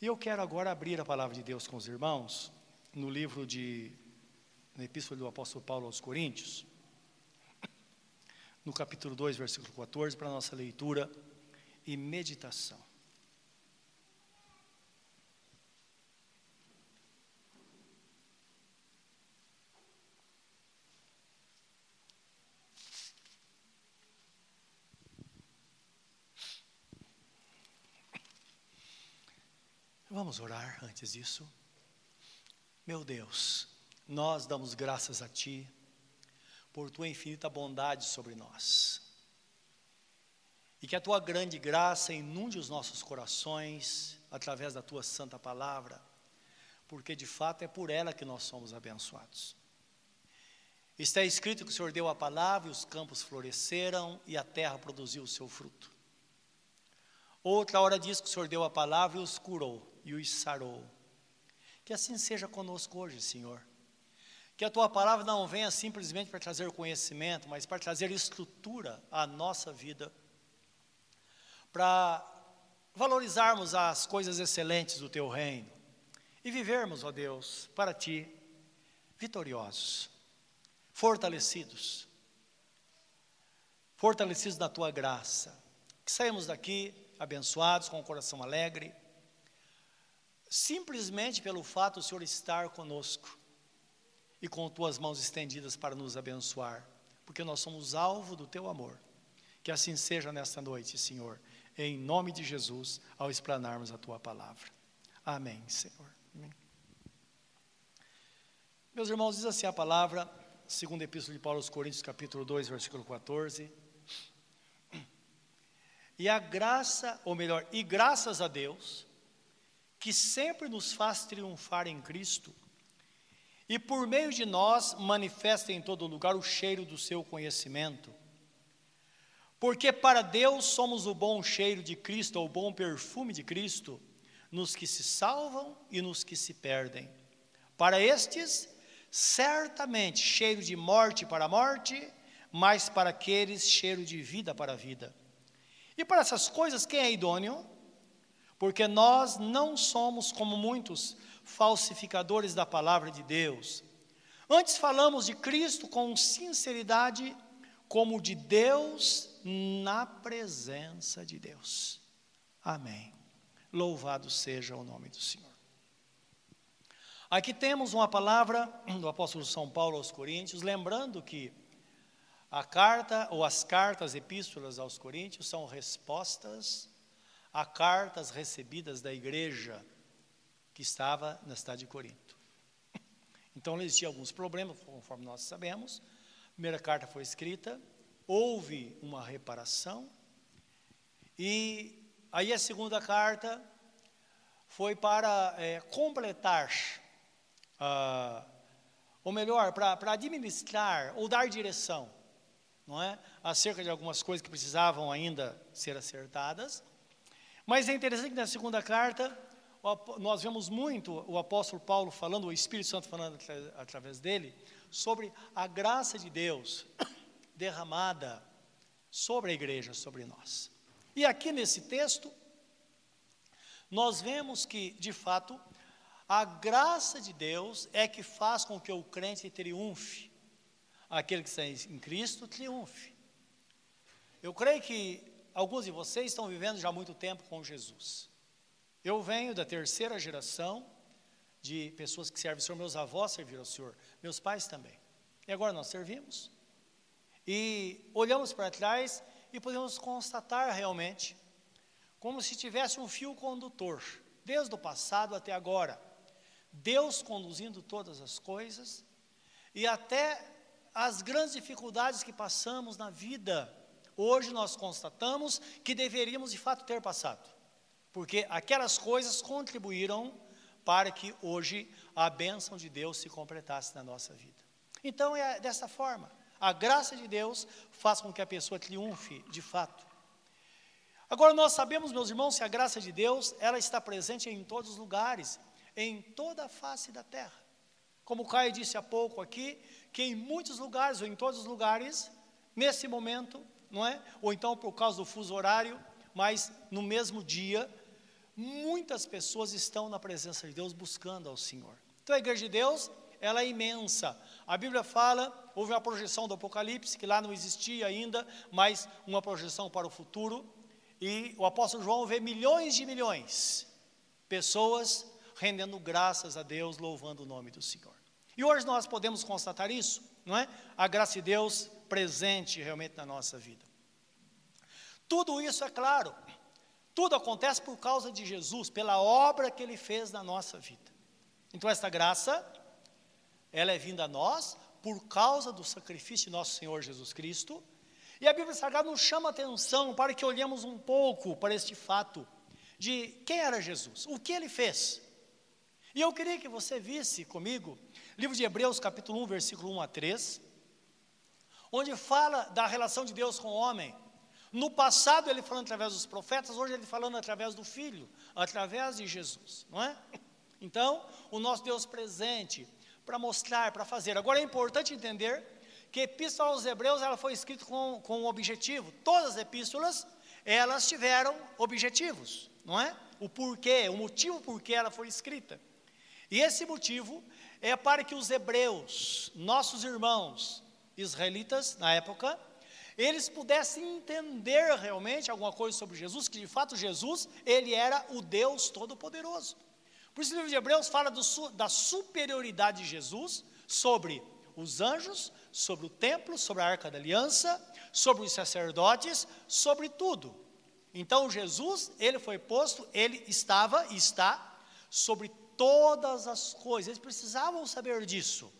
E eu quero agora abrir a palavra de Deus com os irmãos no livro de, na Epístola do Apóstolo Paulo aos Coríntios, no capítulo 2, versículo 14, para a nossa leitura e meditação. Vamos orar antes disso. Meu Deus, nós damos graças a Ti por Tua infinita bondade sobre nós. E que a Tua grande graça inunde os nossos corações através da Tua santa palavra, porque de fato é por ela que nós somos abençoados. Está escrito que o Senhor deu a palavra e os campos floresceram e a terra produziu o seu fruto. Outra hora diz que o Senhor deu a palavra e os curou e os sarou. Que assim seja conosco hoje, Senhor. Que a tua palavra não venha simplesmente para trazer conhecimento, mas para trazer estrutura à nossa vida, para valorizarmos as coisas excelentes do teu reino e vivermos, ó Deus, para ti, vitoriosos, fortalecidos, fortalecidos na tua graça. Que saímos daqui abençoados, com o coração alegre simplesmente pelo fato do Senhor estar conosco e com tuas mãos estendidas para nos abençoar, porque nós somos alvo do teu amor. Que assim seja nesta noite, Senhor, em nome de Jesus, ao explanarmos a tua palavra. Amém, Senhor. Amém. Meus irmãos, diz assim a palavra, segundo a Epístola de Paulo aos Coríntios, capítulo 2, versículo 14. E a graça, ou melhor, e graças a Deus, que sempre nos faz triunfar em Cristo, e por meio de nós manifesta em todo lugar o cheiro do seu conhecimento. Porque para Deus somos o bom cheiro de Cristo, ou o bom perfume de Cristo, nos que se salvam e nos que se perdem. Para estes, certamente cheiro de morte para a morte, mas para aqueles cheiro de vida para a vida. E para essas coisas, quem é idôneo? Porque nós não somos como muitos falsificadores da palavra de Deus. Antes falamos de Cristo com sinceridade, como de Deus na presença de Deus. Amém. Louvado seja o nome do Senhor. Aqui temos uma palavra do apóstolo São Paulo aos Coríntios, lembrando que a carta ou as cartas, epístolas aos Coríntios são respostas a cartas recebidas da igreja que estava na cidade de Corinto. Então existiam alguns problemas, conforme nós sabemos. A primeira carta foi escrita, houve uma reparação, e aí a segunda carta foi para é, completar, ah, ou melhor, para, para administrar ou dar direção, não é? Acerca de algumas coisas que precisavam ainda ser acertadas. Mas é interessante que na segunda carta, nós vemos muito o apóstolo Paulo falando, o Espírito Santo falando através dele, sobre a graça de Deus derramada sobre a igreja, sobre nós. E aqui nesse texto, nós vemos que, de fato, a graça de Deus é que faz com que o crente triunfe, aquele que está em Cristo triunfe. Eu creio que alguns de vocês estão vivendo já há muito tempo com Jesus. Eu venho da terceira geração de pessoas que servem ao Senhor. Meus avós serviram ao Senhor, meus pais também. E agora nós servimos. E olhamos para trás e podemos constatar realmente, como se tivesse um fio condutor, desde o passado até agora. Deus conduzindo todas as coisas e até as grandes dificuldades que passamos na vida hoje nós constatamos que deveríamos de fato ter passado, porque aquelas coisas contribuíram para que hoje a bênção de Deus se completasse na nossa vida. Então é dessa forma, a graça de Deus faz com que a pessoa triunfe de fato. Agora nós sabemos, meus irmãos, que a graça de Deus, ela está presente em todos os lugares, em toda a face da terra. Como o Caio disse há pouco aqui, que em muitos lugares, ou em todos os lugares, nesse momento, não é? Ou então por causa do fuso horário, mas no mesmo dia, muitas pessoas estão na presença de Deus buscando ao Senhor. Então a igreja de Deus, ela é imensa. A Bíblia fala, houve uma projeção do Apocalipse, que lá não existia ainda, mas uma projeção para o futuro. E o apóstolo João vê milhões de milhões pessoas rendendo graças a Deus, louvando o nome do Senhor. E hoje nós podemos constatar isso, não é? A graça de Deus presente realmente na nossa vida. Tudo isso é claro, tudo acontece por causa de Jesus, pela obra que ele fez na nossa vida. Então, esta graça, ela é vinda a nós por causa do sacrifício de nosso Senhor Jesus Cristo. E a Bíblia Sagrada nos chama a atenção para que olhemos um pouco para este fato de quem era Jesus, o que ele fez. E eu queria que você visse comigo, livro de Hebreus, capítulo 1, versículo 1 a 3, onde fala da relação de Deus com o homem. No passado ele falando através dos profetas, hoje ele falando através do Filho, através de Jesus, não é? Então, o nosso Deus presente para mostrar, para fazer. Agora é importante entender que a epístola aos Hebreus ela foi escrita com, com um objetivo. Todas as epístolas elas tiveram objetivos, não é? O porquê, o motivo por que ela foi escrita. E esse motivo é para que os hebreus, nossos irmãos israelitas na época, eles pudessem entender realmente alguma coisa sobre Jesus, que de fato Jesus, ele era o Deus Todo-Poderoso. Por isso o livro de Hebreus fala do, da superioridade de Jesus sobre os anjos, sobre o templo, sobre a arca da aliança, sobre os sacerdotes, sobre tudo. Então Jesus, ele foi posto, ele estava e está sobre todas as coisas. Eles precisavam saber disso.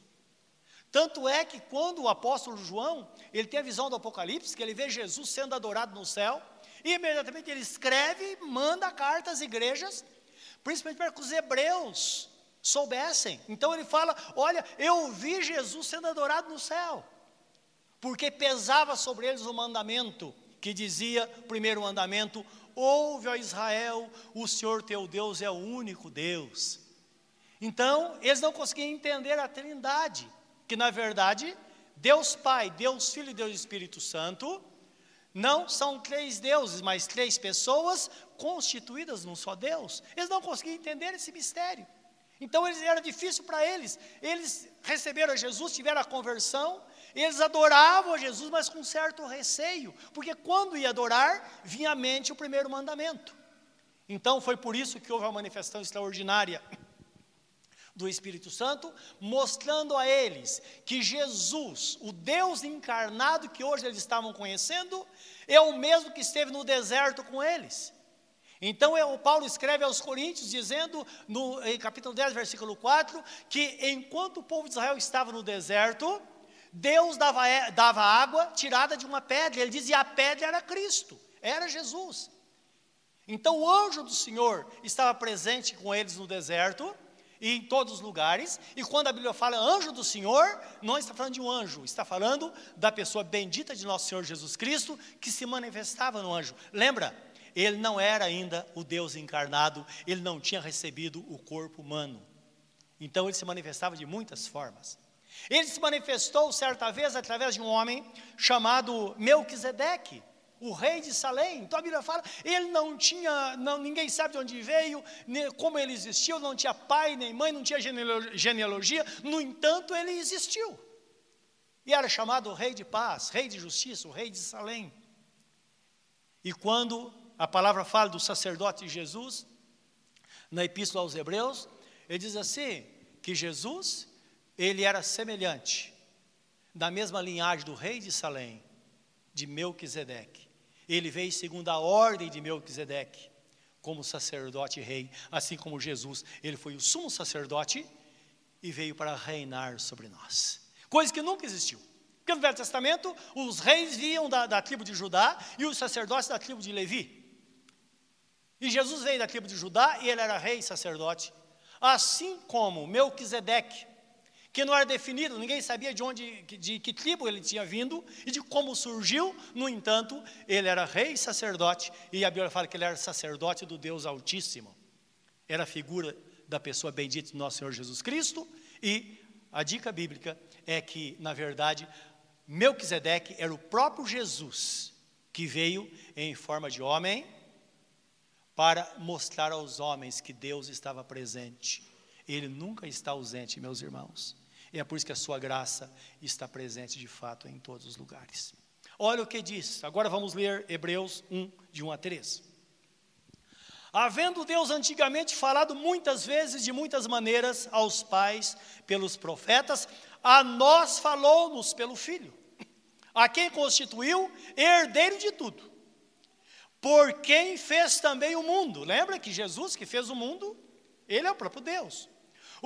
Tanto é que quando o apóstolo João, ele tem a visão do Apocalipse, que ele vê Jesus sendo adorado no céu, e imediatamente ele escreve, manda carta às igrejas, principalmente para que os hebreus soubessem. Então ele fala: Olha, eu vi Jesus sendo adorado no céu, porque pesava sobre eles o mandamento que dizia, primeiro mandamento: Ouve, ó Israel, o Senhor teu Deus é o único Deus. Então, eles não conseguiam entender a Trindade, que na verdade, Deus Pai, Deus Filho e Deus Espírito Santo não são três deuses, mas três pessoas constituídas num só Deus. Eles não conseguiam entender esse mistério. Então eles, era difícil para eles. Eles receberam Jesus, tiveram a conversão, eles adoravam a Jesus, mas com certo receio, porque quando ia adorar, vinha à mente o primeiro mandamento. Então foi por isso que houve uma manifestação extraordinária do Espírito Santo, mostrando a eles que Jesus, o Deus encarnado que hoje eles estavam conhecendo, é o mesmo que esteve no deserto com eles. Então, o Paulo escreve aos Coríntios, dizendo, no capítulo 10, versículo 4, que enquanto o povo de Israel estava no deserto, Deus dava, é, dava água tirada de uma pedra. Ele dizia a pedra era Cristo, era Jesus. Então, o anjo do Senhor estava presente com eles no deserto, e em todos os lugares. E quando a Bíblia fala anjo do Senhor, não está falando de um anjo, está falando da pessoa bendita de nosso Senhor Jesus Cristo que se manifestava no anjo. Lembra? Ele não era ainda o Deus encarnado, ele não tinha recebido o corpo humano. Então ele se manifestava de muitas formas. Ele se manifestou certa vez através de um homem chamado Melquisedeque o rei de Salém. Então a Bíblia fala, ele não tinha, não, ninguém sabe de onde veio, nem, como ele existiu, não tinha pai nem mãe, não tinha genealogia, no entanto ele existiu. E era chamado rei de paz, rei de justiça, o rei de Salém. E quando a palavra fala do sacerdote Jesus, na epístola aos Hebreus, ele diz assim: que Jesus, ele era semelhante, da mesma linhagem do rei de Salém, de Melquisedeque. Ele veio segundo a ordem de Melquisedeque, como sacerdote rei, assim como Jesus, ele foi o sumo sacerdote e veio para reinar sobre nós. Coisa que nunca existiu. Porque no Velho Testamento, os reis vinham da, da tribo de Judá e os sacerdotes da tribo de Levi. E Jesus veio da tribo de Judá e ele era rei e sacerdote. Assim como Melquisedeque, que não era definido, ninguém sabia de onde, de que tribo ele tinha vindo e de como surgiu, no entanto, ele era rei e sacerdote, e a Bíblia fala que ele era sacerdote do Deus Altíssimo. Era a figura da pessoa bendita do nosso Senhor Jesus Cristo, e a dica bíblica é que, na verdade, Melquisedeque era o próprio Jesus que veio em forma de homem para mostrar aos homens que Deus estava presente. Ele nunca está ausente, meus irmãos. E é por isso que a sua graça está presente de fato em todos os lugares. Olha o que diz. Agora vamos ler Hebreus 1, de 1 a 3. Havendo Deus antigamente falado muitas vezes, de muitas maneiras, aos pais pelos profetas, a nós falou-nos pelo Filho, a quem constituiu herdeiro de tudo por quem fez também o mundo. Lembra que Jesus que fez o mundo, ele é o próprio Deus.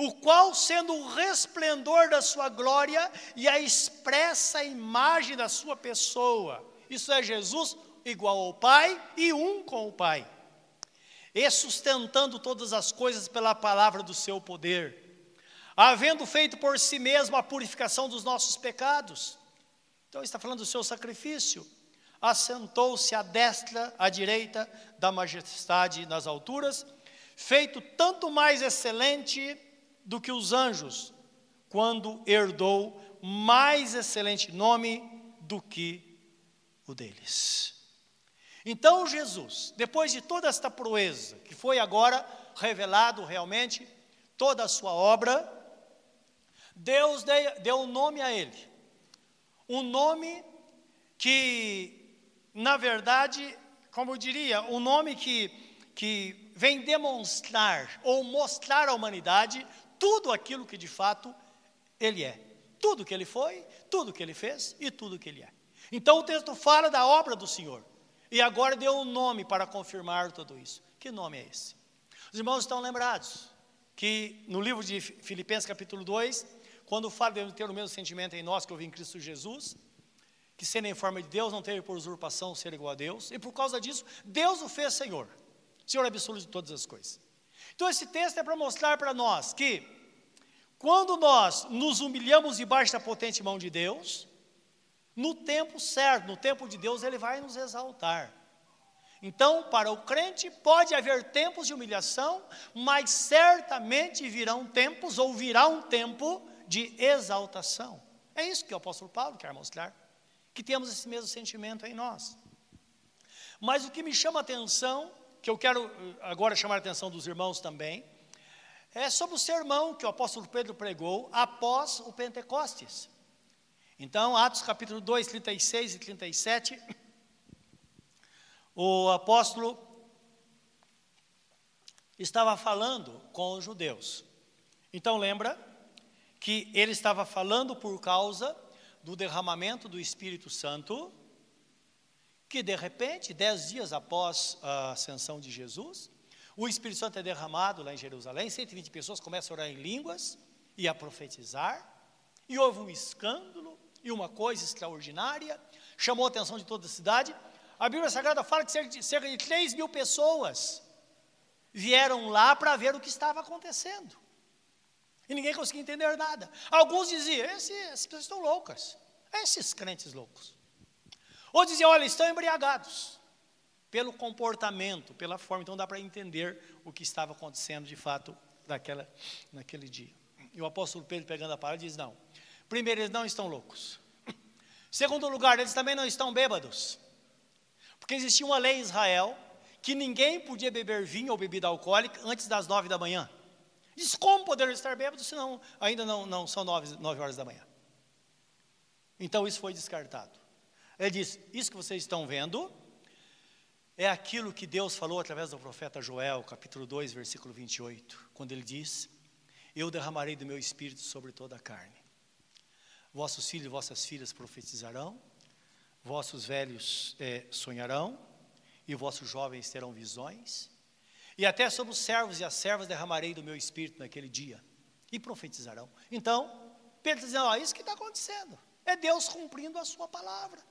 O qual, sendo o resplendor da sua glória e a expressa imagem da sua pessoa, isso é Jesus igual ao Pai e um com o Pai, e sustentando todas as coisas pela palavra do seu poder, havendo feito por si mesmo a purificação dos nossos pecados. Então, está falando do seu sacrifício assentou-se à destra, à direita da majestade nas alturas, feito tanto mais excelente do que os anjos, quando herdou mais excelente nome do que o deles. Então Jesus, depois de toda esta proeza, que foi agora revelado realmente, toda a sua obra, Deus deu um nome a ele, um nome que na verdade, como eu diria, um nome que, que vem demonstrar ou mostrar à humanidade tudo aquilo que de fato ele é. Tudo que ele foi, tudo que ele fez e tudo que ele é. Então o texto fala da obra do Senhor. E agora deu um nome para confirmar tudo isso. Que nome é esse? Os irmãos estão lembrados que no livro de Filipenses, capítulo 2, quando fala de ter o mesmo sentimento em nós que houve em Cristo Jesus, que sendo em forma de Deus, não teve por usurpação ser igual a Deus, e por causa disso, Deus o fez Senhor, Senhor absoluto de todas as coisas. Então, esse texto é para mostrar para nós que, quando nós nos humilhamos debaixo da potente mão de Deus, no tempo certo, no tempo de Deus, Ele vai nos exaltar. Então, para o crente, pode haver tempos de humilhação, mas certamente virão tempos, ou virá um tempo de exaltação. É isso que o apóstolo Paulo quer mostrar que temos esse mesmo sentimento em nós. Mas o que me chama a atenção, que eu quero eh, agora chamar a atenção dos irmãos também, é sobre o sermão que o apóstolo Pedro pregou após o Pentecostes. Então, Atos capítulo 2, 36 e 37, o apóstolo estava falando com os judeus. Então, lembra que ele estava falando por causa do derramamento do Espírito Santo, que de repente, dez dias após a ascensão de Jesus, o Espírito Santo é derramado lá em Jerusalém, 120 pessoas começam a orar em línguas e a profetizar, e houve um escândalo e uma coisa extraordinária, chamou a atenção de toda a cidade. A Bíblia Sagrada fala que cerca de, cerca de 3 mil pessoas vieram lá para ver o que estava acontecendo. E ninguém conseguia entender nada. Alguns diziam: essas pessoas estão loucas. Esses crentes loucos. Outros diziam: olha, estão embriagados. Pelo comportamento, pela forma. Então dá para entender o que estava acontecendo de fato naquela, naquele dia. E o apóstolo Pedro, pegando a palavra, diz: não. Primeiro, eles não estão loucos. Segundo lugar, eles também não estão bêbados. Porque existia uma lei em Israel que ninguém podia beber vinho ou bebida alcoólica antes das nove da manhã. Diz como poder estar bêbado se não, ainda não, não são nove, nove horas da manhã. Então isso foi descartado. Ele diz: Isso que vocês estão vendo é aquilo que Deus falou através do profeta Joel, capítulo 2, versículo 28, quando ele diz: Eu derramarei do meu espírito sobre toda a carne. Vossos filhos e vossas filhas profetizarão, vossos velhos é, sonharão, e vossos jovens terão visões, e até sobre os servos e as servas derramarei do meu espírito naquele dia. E profetizarão. Então, Pedro está dizendo: ó, isso que está acontecendo. É Deus cumprindo a sua palavra.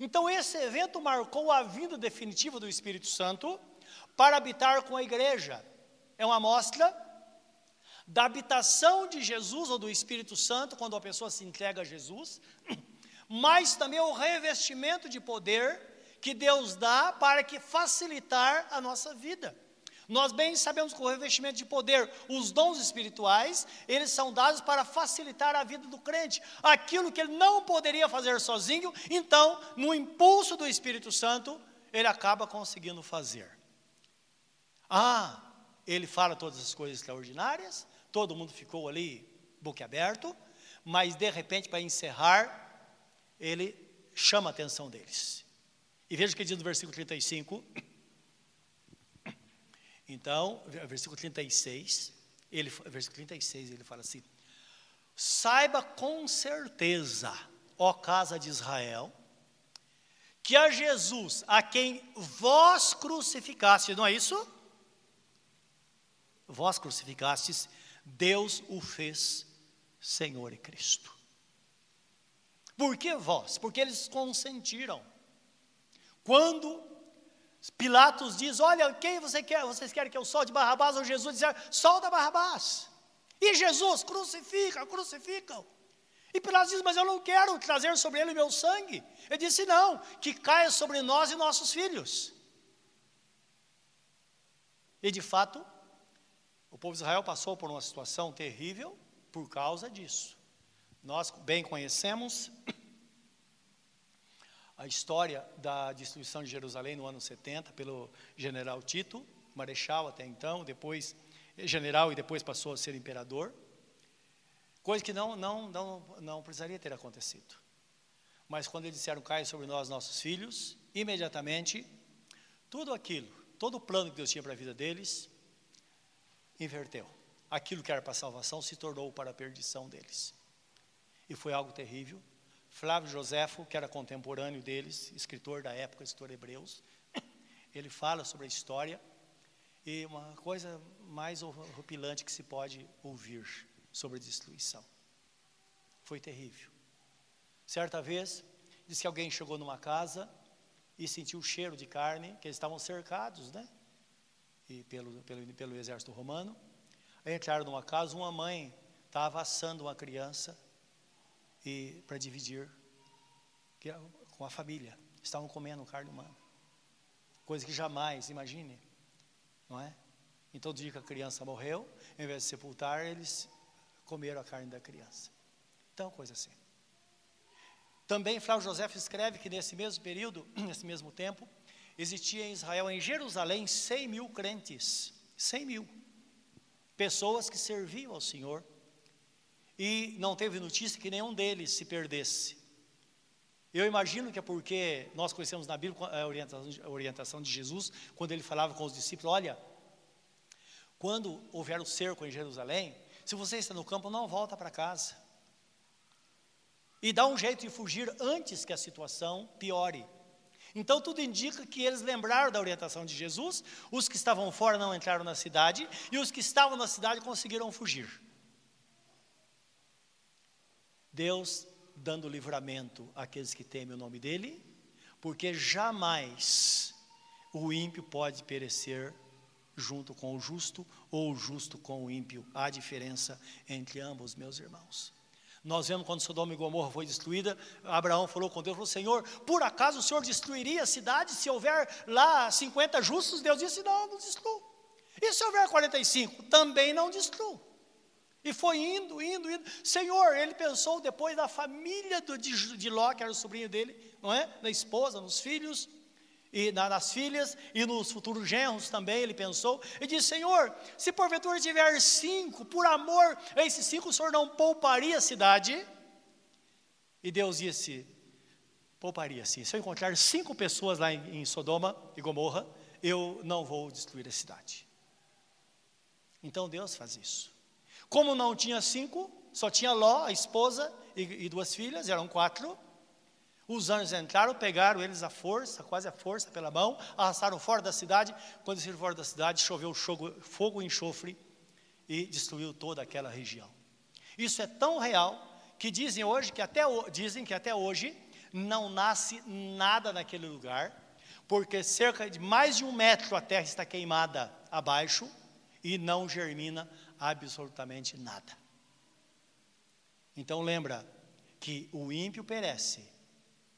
Então, esse evento marcou a vinda definitiva do Espírito Santo para habitar com a igreja. É uma amostra da habitação de Jesus ou do Espírito Santo quando a pessoa se entrega a Jesus, mas também o revestimento de poder que Deus dá para que facilitar a nossa vida. Nós bem sabemos que o revestimento de poder, os dons espirituais, eles são dados para facilitar a vida do crente. Aquilo que ele não poderia fazer sozinho, então, no impulso do Espírito Santo, ele acaba conseguindo fazer. Ah, ele fala todas as coisas extraordinárias, todo mundo ficou ali boquiaberto, mas de repente, para encerrar, ele chama a atenção deles. E veja o que diz no versículo 35. Então, versículo 36, ele, versículo 36, ele fala assim: Saiba com certeza, ó casa de Israel, que a Jesus, a quem vós crucificaste, não é isso? Vós crucificastes, Deus o fez Senhor e Cristo. Por que vós? Porque eles consentiram. Quando Pilatos diz: Olha, quem você quer? Vocês querem que eu solte Barrabás? Ou Jesus diz: Solta Barrabás. E Jesus, crucifica, crucificam. E Pilatos diz: Mas eu não quero trazer sobre ele meu sangue. Ele disse: Não, que caia sobre nós e nossos filhos. E de fato, o povo de Israel passou por uma situação terrível por causa disso. Nós bem conhecemos a história da destruição de Jerusalém no ano 70 pelo general Tito, marechal até então, depois general e depois passou a ser imperador. Coisa que não, não, não, não precisaria ter acontecido. Mas quando eles disseram, cai sobre nós nossos filhos, imediatamente, tudo aquilo, todo o plano que Deus tinha para a vida deles, inverteu. Aquilo que era para a salvação se tornou para a perdição deles. E foi algo terrível. Flávio Joséfo, que era contemporâneo deles, escritor da época, escritor hebreus, ele fala sobre a história e uma coisa mais horripilante que se pode ouvir sobre a destruição. Foi terrível. Certa vez, diz que alguém chegou numa casa e sentiu o cheiro de carne, que eles estavam cercados, né? E pelo, pelo, pelo exército romano. Aí entraram numa casa, uma mãe estava assando uma criança e para dividir é com a família. Estavam comendo carne humana. Coisa que jamais, imagine, não é? Então, dia que a criança morreu, em vez de sepultar, eles comeram a carne da criança. Então, coisa assim. Também Flávio José escreve que nesse mesmo período, nesse mesmo tempo, existia em Israel, em Jerusalém, 100 mil crentes. 100 mil. Pessoas que serviam ao Senhor. E não teve notícia que nenhum deles se perdesse. Eu imagino que é porque nós conhecemos na Bíblia a orientação, de Jesus, quando ele falava com os discípulos: olha, quando houver o cerco em Jerusalém, se você está no campo, não volta para casa. E dá um jeito de fugir antes que a situação piore. Então tudo indica que eles lembraram da orientação de Jesus, os que estavam fora não entraram na cidade, e os que estavam na cidade conseguiram fugir. Deus dando livramento àqueles que temem o nome dEle, porque jamais o ímpio pode perecer junto com o justo ou o justo com o ímpio. Há diferença entre ambos, meus irmãos. Nós vemos quando Sodoma e Gomorra foi destruída, Abraão falou com Deus, falou, Senhor, por acaso o Senhor destruiria a cidade se houver lá 50 justos? Deus disse, não, não destrua. E se houver 45? Também não destrua. E foi indo, indo, indo. Senhor, ele pensou depois da família do, de, de Ló, que era o sobrinho dele, não é? Na esposa, nos filhos, e nas filhas e nos futuros genros também, ele pensou, e disse: Senhor, se porventura tiver cinco, por amor a esses cinco, o Senhor não pouparia a cidade? E Deus disse: Pouparia sim. Se eu encontrar cinco pessoas lá em, em Sodoma e Gomorra, eu não vou destruir a cidade. Então Deus faz isso. Como não tinha cinco, só tinha Ló, a esposa e, e duas filhas, eram quatro. Os anjos entraram, pegaram eles à força, quase à força pela mão, arrastaram fora da cidade. Quando eles fora da cidade, choveu fogo e enxofre e destruiu toda aquela região. Isso é tão real que dizem hoje que até dizem que até hoje não nasce nada naquele lugar, porque cerca de mais de um metro a terra está queimada abaixo e não germina absolutamente nada. Então lembra que o ímpio perece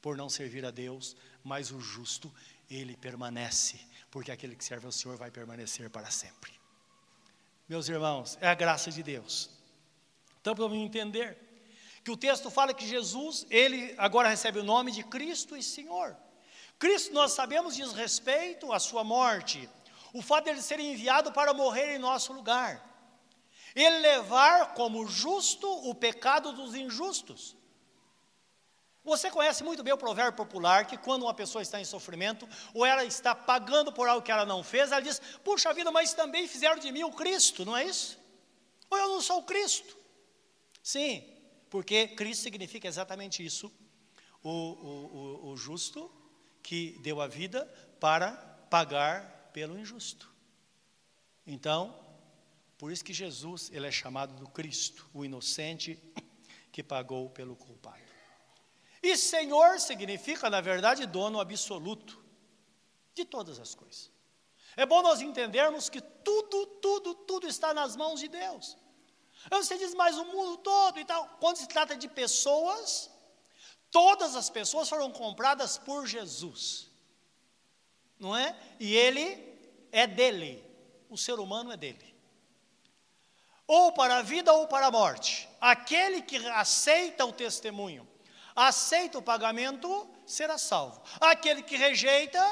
por não servir a Deus, mas o justo, ele permanece, porque aquele que serve ao Senhor vai permanecer para sempre. Meus irmãos, é a graça de Deus. Então, para entender que o texto fala que Jesus, ele agora recebe o nome de Cristo e Senhor. Cristo, nós sabemos, diz respeito à sua morte, o fato dele ser enviado para morrer em nosso lugar. Ele levar como justo o pecado dos injustos. Você conhece muito bem o provérbio popular que quando uma pessoa está em sofrimento, ou ela está pagando por algo que ela não fez, ela diz: Puxa vida, mas também fizeram de mim o Cristo, não é isso? Ou eu não sou o Cristo? Sim, porque Cristo significa exatamente isso: o, o, o, o justo que deu a vida para pagar pelo injusto. Então, por isso que Jesus ele é chamado do Cristo, o inocente que pagou pelo culpado. E Senhor significa, na verdade, dono absoluto de todas as coisas. É bom nós entendermos que tudo, tudo, tudo está nas mãos de Deus. Você diz, mas o mundo todo e tal. Quando se trata de pessoas, todas as pessoas foram compradas por Jesus. Não é? E ele é dele. O ser humano é dele. Ou para a vida ou para a morte. Aquele que aceita o testemunho aceita o pagamento, será salvo. Aquele que rejeita,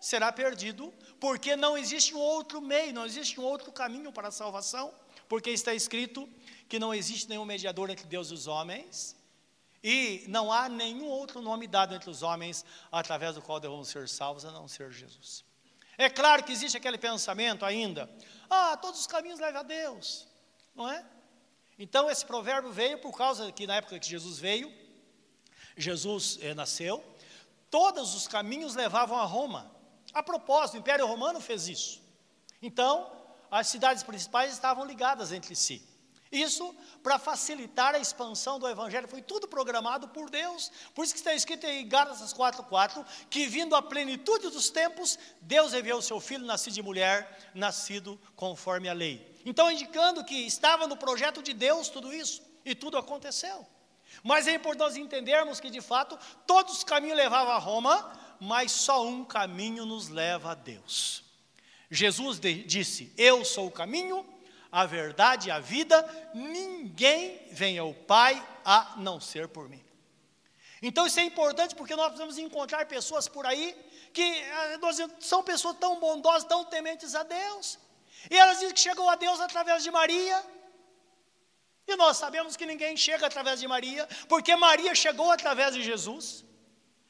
será perdido, porque não existe um outro meio, não existe um outro caminho para a salvação, porque está escrito que não existe nenhum mediador entre Deus e os homens, e não há nenhum outro nome dado entre os homens através do qual devemos ser salvos, a não ser Jesus. É claro que existe aquele pensamento ainda, ah, todos os caminhos levam a Deus, não é? Então esse provérbio veio por causa que na época que Jesus veio, Jesus eh, nasceu, todos os caminhos levavam a Roma. A propósito, o Império Romano fez isso. Então, as cidades principais estavam ligadas entre si. Isso para facilitar a expansão do Evangelho, foi tudo programado por Deus. Por isso que está escrito em Gálatas 4,4: que vindo a plenitude dos tempos, Deus enviou o seu filho, nascido de mulher, nascido conforme a lei. Então, indicando que estava no projeto de Deus tudo isso, e tudo aconteceu. Mas é importante entendermos que, de fato, todos os caminhos levavam a Roma, mas só um caminho nos leva a Deus. Jesus disse: Eu sou o caminho, a verdade e a vida, ninguém vem ao Pai a não ser por mim. Então isso é importante porque nós precisamos encontrar pessoas por aí que eh, são pessoas tão bondosas, tão tementes a Deus. E elas dizem que chegou a Deus através de Maria, e nós sabemos que ninguém chega através de Maria, porque Maria chegou através de Jesus.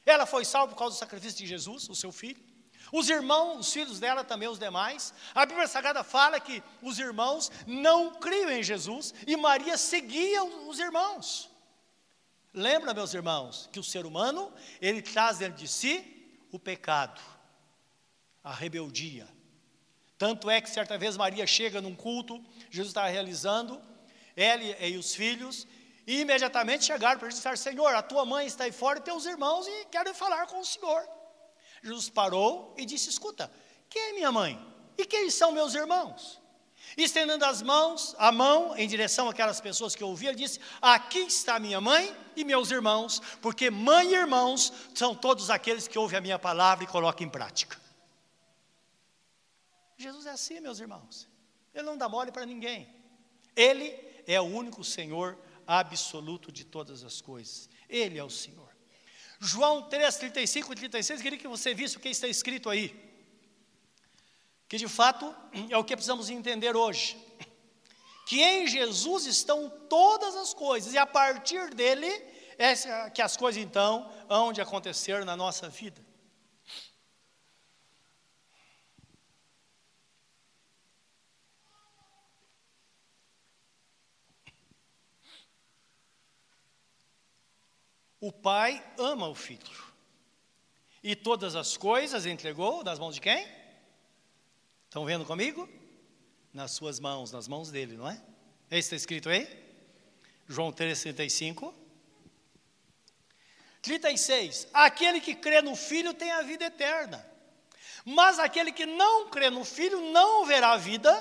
Ela foi salva por causa do sacrifício de Jesus, o seu filho. Os irmãos, os filhos dela também, os demais. A Bíblia Sagrada fala que os irmãos não criam em Jesus e Maria seguia os irmãos. Lembra, meus irmãos, que o ser humano, ele traz dentro de si o pecado, a rebeldia. Tanto é que certa vez Maria chega num culto, Jesus está realizando, ela e os filhos, e imediatamente chegaram para Jesus e Senhor, a tua mãe está aí fora e teus irmãos e querem falar com o Senhor. Jesus parou e disse: Escuta, quem é minha mãe? E quem são meus irmãos? E estendendo as mãos, a mão em direção àquelas pessoas que ouviam, ele disse: Aqui está minha mãe e meus irmãos, porque mãe e irmãos são todos aqueles que ouvem a minha palavra e colocam em prática. Jesus é assim, meus irmãos. Ele não dá mole para ninguém. Ele é o único Senhor absoluto de todas as coisas. Ele é o Senhor. João 3, 35 e 36, queria que você visse o que está escrito aí. Que de fato é o que precisamos entender hoje. Que em Jesus estão todas as coisas, e a partir dele é que as coisas então hão de acontecer na nossa vida. O pai ama o filho. E todas as coisas entregou nas mãos de quem? Estão vendo comigo? Nas suas mãos, nas mãos dele, não é? É isso que está escrito aí? João 3, 35. 36. Aquele que crê no Filho tem a vida eterna. Mas aquele que não crê no Filho não verá a vida,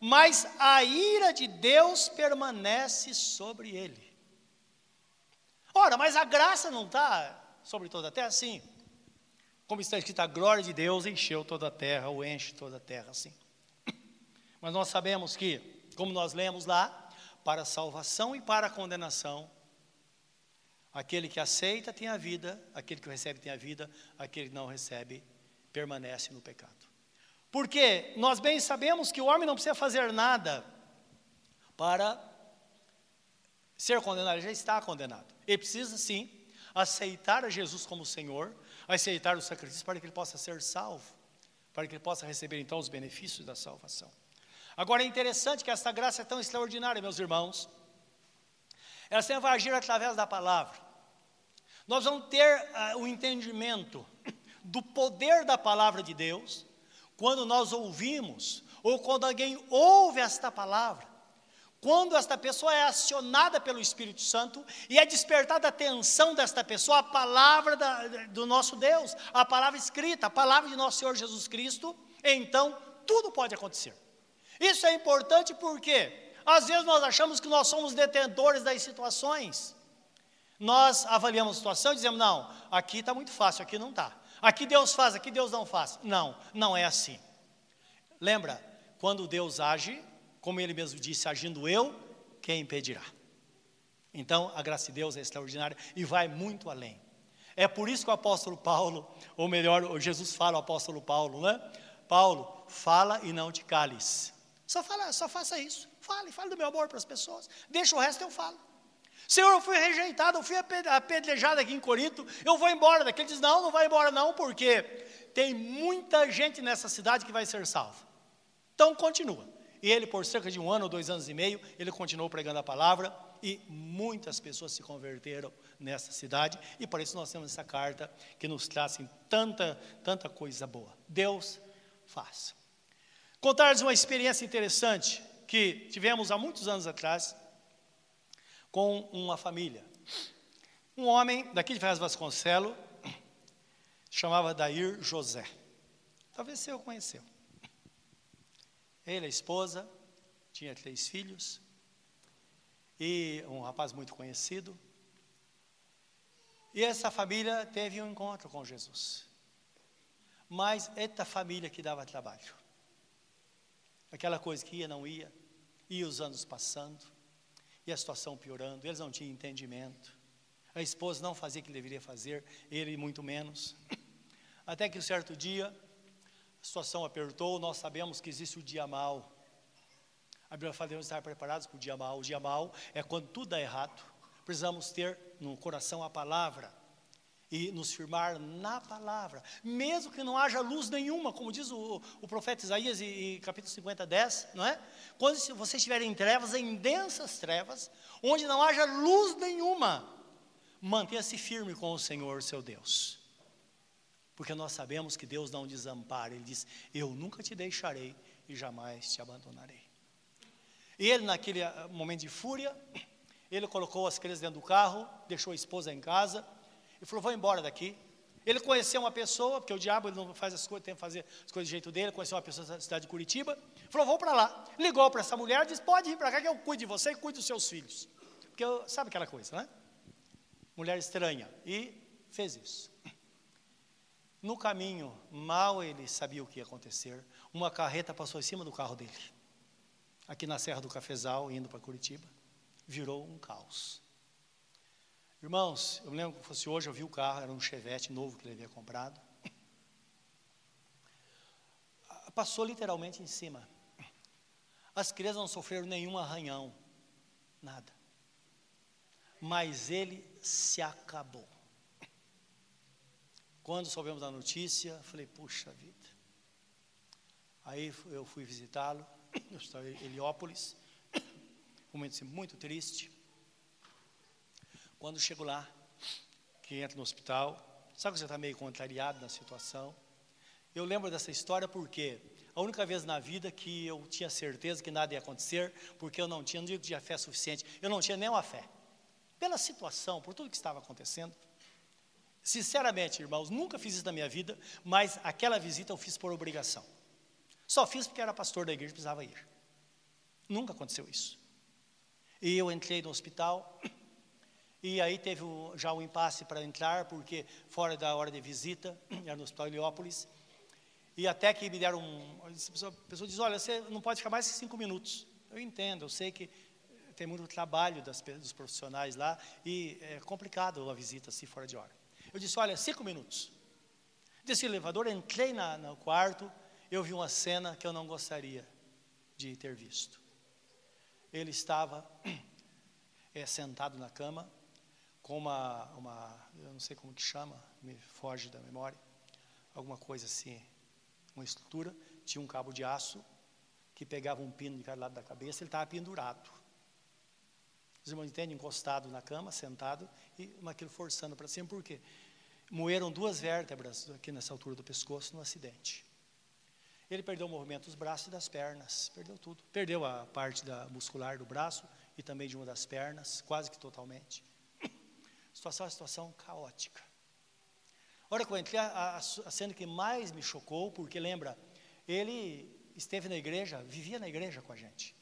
mas a ira de Deus permanece sobre ele. Ora, mas a graça não está sobre toda a terra? Sim. Como está escrito, a glória de Deus encheu toda a terra, ou enche toda a terra, sim. Mas nós sabemos que, como nós lemos lá, para a salvação e para a condenação, aquele que aceita tem a vida, aquele que recebe tem a vida, aquele que não recebe permanece no pecado. Porque nós bem sabemos que o homem não precisa fazer nada para ser condenado, ele já está condenado. Ele precisa sim aceitar a Jesus como Senhor, aceitar o sacrifício para que ele possa ser salvo, para que ele possa receber então os benefícios da salvação. Agora é interessante que essa graça é tão extraordinária, meus irmãos. Ela sempre vai agir através da palavra. Nós vamos ter uh, o entendimento do poder da palavra de Deus quando nós ouvimos, ou quando alguém ouve esta palavra. Quando esta pessoa é acionada pelo Espírito Santo e é despertada a atenção desta pessoa, a palavra da, do nosso Deus, a palavra escrita, a palavra de nosso Senhor Jesus Cristo, então tudo pode acontecer. Isso é importante porque, às vezes, nós achamos que nós somos detentores das situações. Nós avaliamos a situação e dizemos: não, aqui está muito fácil, aqui não está. Aqui Deus faz, aqui Deus não faz. Não, não é assim. Lembra, quando Deus age, como ele mesmo disse, agindo eu, quem impedirá? Então, a graça de Deus é extraordinária e vai muito além. É por isso que o apóstolo Paulo, ou melhor, Jesus fala ao apóstolo Paulo, né? Paulo, fala e não te cales. Só, fala, só faça isso. Fale, fale do meu amor para as pessoas. Deixa o resto eu falo. Senhor, eu fui rejeitado, eu fui apedrejado aqui em Corinto, eu vou embora daqui. Ele diz: Não, não vai embora, não, porque tem muita gente nessa cidade que vai ser salva. Então continua. E ele, por cerca de um ano dois anos e meio, ele continuou pregando a palavra e muitas pessoas se converteram nessa cidade. E por isso nós temos essa carta que nos traz assim, tanta, tanta coisa boa. Deus faz. Contar-lhes uma experiência interessante que tivemos há muitos anos atrás com uma família. Um homem daqui de Ferraz Vasconcelos chamava Dair José. Talvez você o conheceu. Ele, a esposa, tinha três filhos e um rapaz muito conhecido. E essa família teve um encontro com Jesus. Mas esta família que dava trabalho. Aquela coisa que ia, não ia, ia os anos passando, e a situação piorando, eles não tinham entendimento. A esposa não fazia o que deveria fazer, ele muito menos. Até que um certo dia, a situação apertou, nós sabemos que existe o dia mal. A Bíblia fala que devemos estar preparados para o dia mal. O dia mal é quando tudo dá errado. Precisamos ter no coração a palavra e nos firmar na palavra, mesmo que não haja luz nenhuma, como diz o, o profeta Isaías, e, capítulo 50, 10, não é? Quando vocês estiverem em trevas, em densas trevas, onde não haja luz nenhuma, mantenha-se firme com o Senhor, seu Deus. Porque nós sabemos que Deus não desampara, Ele diz: Eu nunca te deixarei e jamais te abandonarei. E ele, naquele ah, momento de fúria, ele colocou as crianças dentro do carro, deixou a esposa em casa e falou: Vou embora daqui. Ele conheceu uma pessoa, porque o diabo ele não faz as coisas, tem que fazer as coisas do jeito dele. Conheceu uma pessoa da cidade de Curitiba, falou: Vou para lá. Ligou para essa mulher, disse: Pode vir para cá que eu cuido de você e cuido dos seus filhos. Porque sabe aquela coisa, né? Mulher estranha. E fez isso. No caminho, mal ele sabia o que ia acontecer, uma carreta passou em cima do carro dele, aqui na Serra do Cafezal, indo para Curitiba, virou um caos. Irmãos, eu me lembro que fosse hoje, eu vi o carro, era um Chevette novo que ele havia comprado. Passou literalmente em cima. As crianças não sofreram nenhum arranhão, nada. Mas ele se acabou. Quando soubemos da notícia, falei, puxa vida. Aí eu fui visitá-lo, eu estava em Heliópolis, um momento assim, muito triste. Quando chego lá, que entra no hospital, sabe que você está meio contrariado na situação. Eu lembro dessa história porque a única vez na vida que eu tinha certeza que nada ia acontecer, porque eu não tinha, não digo que tinha fé suficiente, eu não tinha nenhuma fé. Pela situação, por tudo que estava acontecendo, Sinceramente, irmãos, nunca fiz isso na minha vida, mas aquela visita eu fiz por obrigação. Só fiz porque era pastor da igreja e precisava ir. Nunca aconteceu isso. E eu entrei no hospital, e aí teve já um impasse para entrar, porque fora da hora de visita, era no hospital Heliópolis, e até que me deram um. A pessoa, a pessoa diz: Olha, você não pode ficar mais que cinco minutos. Eu entendo, eu sei que tem muito trabalho das, dos profissionais lá, e é complicado a visita assim fora de hora. Eu disse: Olha, cinco minutos. Desci o elevador, entrei na, no quarto. eu vi uma cena que eu não gostaria de ter visto. Ele estava é, sentado na cama, com uma, uma, eu não sei como que chama, me foge da memória, alguma coisa assim, uma estrutura, tinha um cabo de aço que pegava um pino de cada lado da cabeça, ele estava pendurado. Os irmãos entendem? Encostado na cama, sentado, e aquilo forçando para cima, por quê? Moeram duas vértebras aqui nessa altura do pescoço no acidente. Ele perdeu o movimento dos braços e das pernas, perdeu tudo. Perdeu a parte da muscular do braço e também de uma das pernas, quase que totalmente. Situação, situação caótica. A hora que eu entrei, a, a, a cena que mais me chocou, porque lembra, ele esteve na igreja, vivia na igreja com a gente.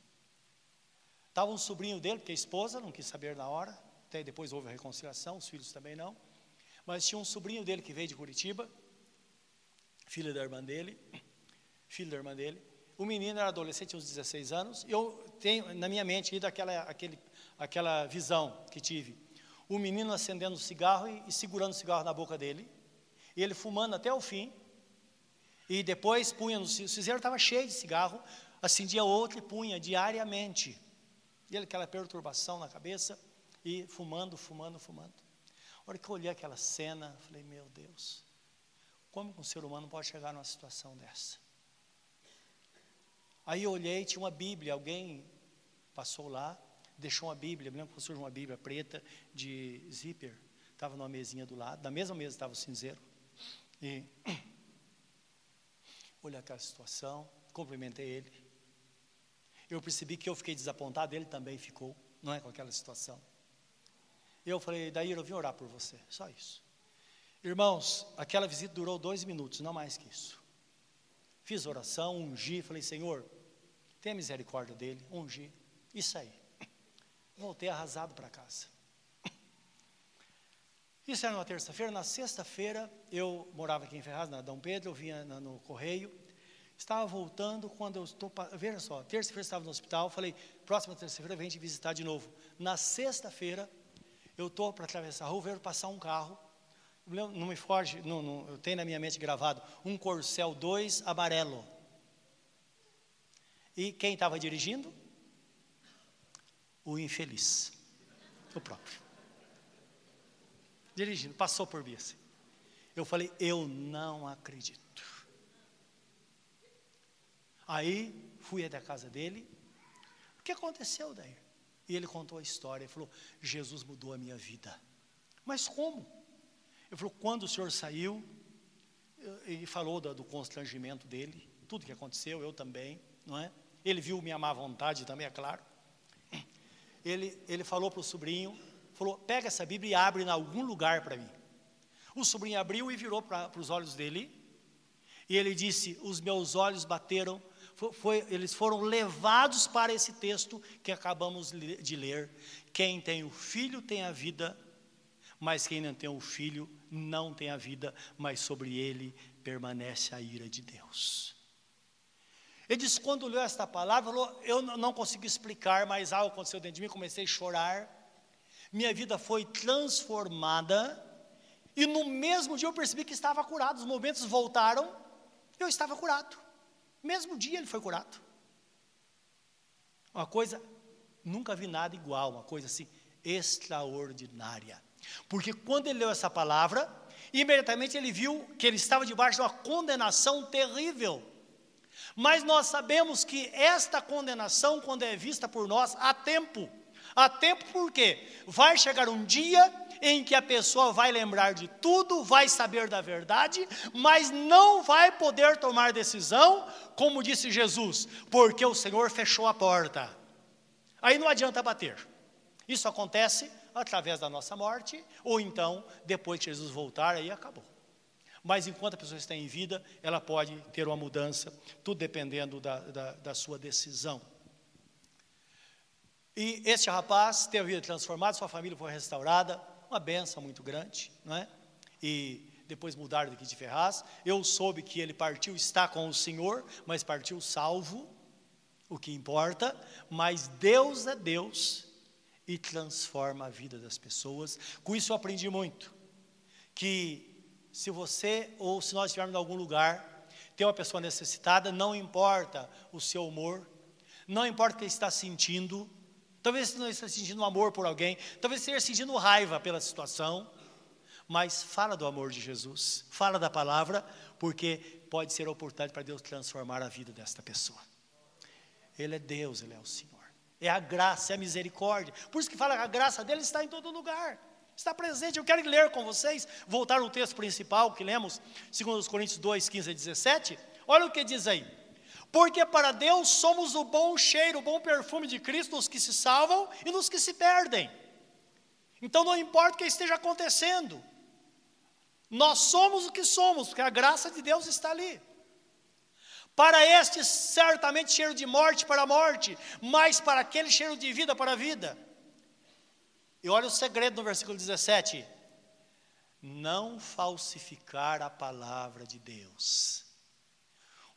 Estava um sobrinho dele, porque a esposa não quis saber na hora, até depois houve a reconciliação, os filhos também não. Mas tinha um sobrinho dele que veio de Curitiba, filho da irmã dele, filho da irmã dele. O menino era adolescente, uns 16 anos. Eu tenho na minha mente ainda aquela, aquele, aquela visão que tive. O menino acendendo o cigarro e, e segurando o cigarro na boca dele. E ele fumando até o fim. E depois punha no o cinzeiro estava cheio de cigarro, acendia outro e punha diariamente. E ele aquela perturbação na cabeça e fumando, fumando, fumando. A hora que eu olhei aquela cena, falei, meu Deus, como um ser humano pode chegar numa situação dessa? Aí eu olhei, tinha uma Bíblia, alguém passou lá, deixou uma Bíblia, me lembro que uma Bíblia preta de zíper, estava numa mesinha do lado, na mesma mesa estava o cinzeiro. E olhei aquela situação, cumprimentei ele. Eu percebi que eu fiquei desapontado, ele também ficou, não é, com aquela situação. Eu falei, Daíra, eu vim orar por você, só isso. Irmãos, aquela visita durou dois minutos, não mais que isso. Fiz oração, ungi, falei, Senhor, tenha misericórdia dele, ungi. Isso aí. Voltei arrasado para casa. Isso era uma terça-feira. Na sexta-feira, eu morava aqui em Ferraz, na Dom Pedro, eu vinha no correio. Estava voltando quando eu estou. Veja só, terça-feira estava no hospital. Falei, próxima terça-feira vem te visitar de novo. Na sexta-feira, eu estou para atravessar a rua, vejo passar um carro não me foge, não, não, eu tenho na minha mente gravado, um Corcel 2 amarelo. E quem estava dirigindo? O infeliz, o próprio. Dirigindo, passou por mim assim. Eu falei, eu não acredito. Aí fui até a casa dele. O que aconteceu daí? E ele contou a história. Ele falou: Jesus mudou a minha vida. Mas como? Ele falou: quando o senhor saiu, e falou do, do, constrangimento dele, tudo que aconteceu, eu também, não é? Ele viu minha má vontade também, é claro. Ele, ele falou para o sobrinho, falou, pega essa Bíblia e abre em algum lugar para mim. O sobrinho abriu e virou para os olhos dele, e ele disse, os meus olhos bateram, foi, eles foram levados para esse texto que acabamos de ler, quem tem o filho tem a vida, mas quem não tem o filho não tem a vida, mas sobre ele permanece a ira de Deus. Ele disse, quando leu esta palavra, falou, eu não consigo explicar, mas algo aconteceu dentro de mim, comecei a chorar, minha vida foi transformada, e no mesmo dia eu percebi que estava curado, os momentos voltaram, eu estava curado, mesmo dia ele foi curado. Uma coisa, nunca vi nada igual, uma coisa assim, extraordinária. Porque quando ele leu essa palavra, imediatamente ele viu que ele estava debaixo de uma condenação terrível. Mas nós sabemos que esta condenação, quando é vista por nós, há tempo. Há tempo porque vai chegar um dia em que a pessoa vai lembrar de tudo, vai saber da verdade, mas não vai poder tomar decisão, como disse Jesus, porque o Senhor fechou a porta. Aí não adianta bater. Isso acontece através da nossa morte, ou então, depois que Jesus voltar, aí acabou. Mas enquanto a pessoa está em vida, ela pode ter uma mudança, tudo dependendo da, da, da sua decisão. E este rapaz teve a vida transformada, sua família foi restaurada, uma benção muito grande, não é? E depois mudaram daqui de Ferraz. Eu soube que ele partiu, está com o Senhor, mas partiu salvo, o que importa. Mas Deus é Deus e transforma a vida das pessoas. Com isso eu aprendi muito. Que se você ou se nós estivermos em algum lugar, tem uma pessoa necessitada, não importa o seu humor, não importa o que está sentindo, talvez você não esteja sentindo amor por alguém, talvez esteja sentindo raiva pela situação, mas fala do amor de Jesus, fala da palavra, porque pode ser a oportunidade para Deus transformar a vida desta pessoa. Ele é Deus, Ele é o Senhor. É a graça, é a misericórdia. Por isso que fala que a graça dele está em todo lugar. Está presente. Eu quero ler com vocês, voltar no texto principal que lemos, 2 Coríntios 2, 15 a 17. Olha o que diz aí. Porque para Deus somos o bom cheiro, o bom perfume de Cristo nos que se salvam e nos que se perdem. Então não importa o que esteja acontecendo, nós somos o que somos, porque a graça de Deus está ali. Para este, certamente cheiro de morte para a morte, mas para aquele cheiro de vida para a vida. E olha o segredo no versículo 17: não falsificar a palavra de Deus.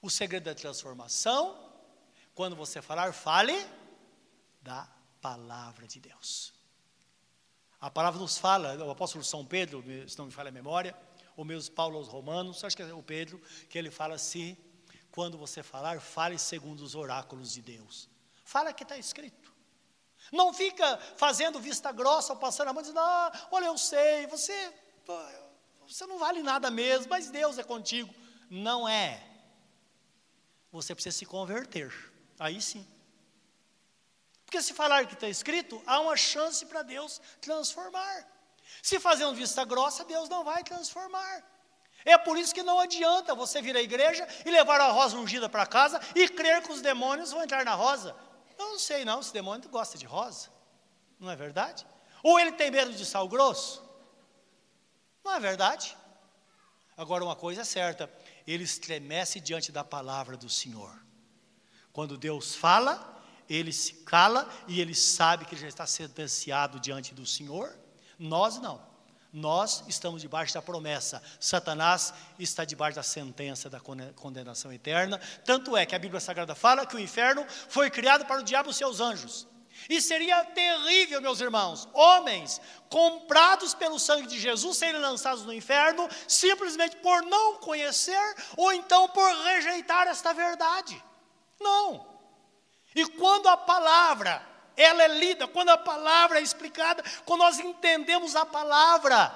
O segredo da transformação, quando você falar, fale da palavra de Deus. A palavra nos fala, o apóstolo São Pedro, se não me falha a memória, ou mesmo Paulo aos Romanos, acho que é o Pedro, que ele fala assim: quando você falar, fale segundo os oráculos de Deus. Fala que está escrito. Não fica fazendo vista grossa passando a mão dizendo, ah, olha, eu sei, você, você não vale nada mesmo, mas Deus é contigo. Não é. Você precisa se converter. Aí sim. Porque se falar que está escrito, há uma chance para Deus transformar. Se fazer uma vista grossa, Deus não vai transformar. É por isso que não adianta você vir à igreja e levar a rosa ungida para casa e crer que os demônios vão entrar na rosa. Eu não sei não, esse demônio gosta de rosa. Não é verdade? Ou ele tem medo de sal grosso? Não é verdade? Agora uma coisa é certa, ele estremece diante da palavra do Senhor. Quando Deus fala, ele se cala e ele sabe que já está sentenciado diante do Senhor. Nós não. Nós estamos debaixo da promessa. Satanás está debaixo da sentença da condenação eterna. Tanto é que a Bíblia Sagrada fala que o inferno foi criado para o diabo e seus anjos. E seria terrível, meus irmãos, homens comprados pelo sangue de Jesus serem lançados no inferno simplesmente por não conhecer ou então por rejeitar esta verdade. Não. E quando a palavra ela é lida, quando a palavra é explicada, quando nós entendemos a palavra,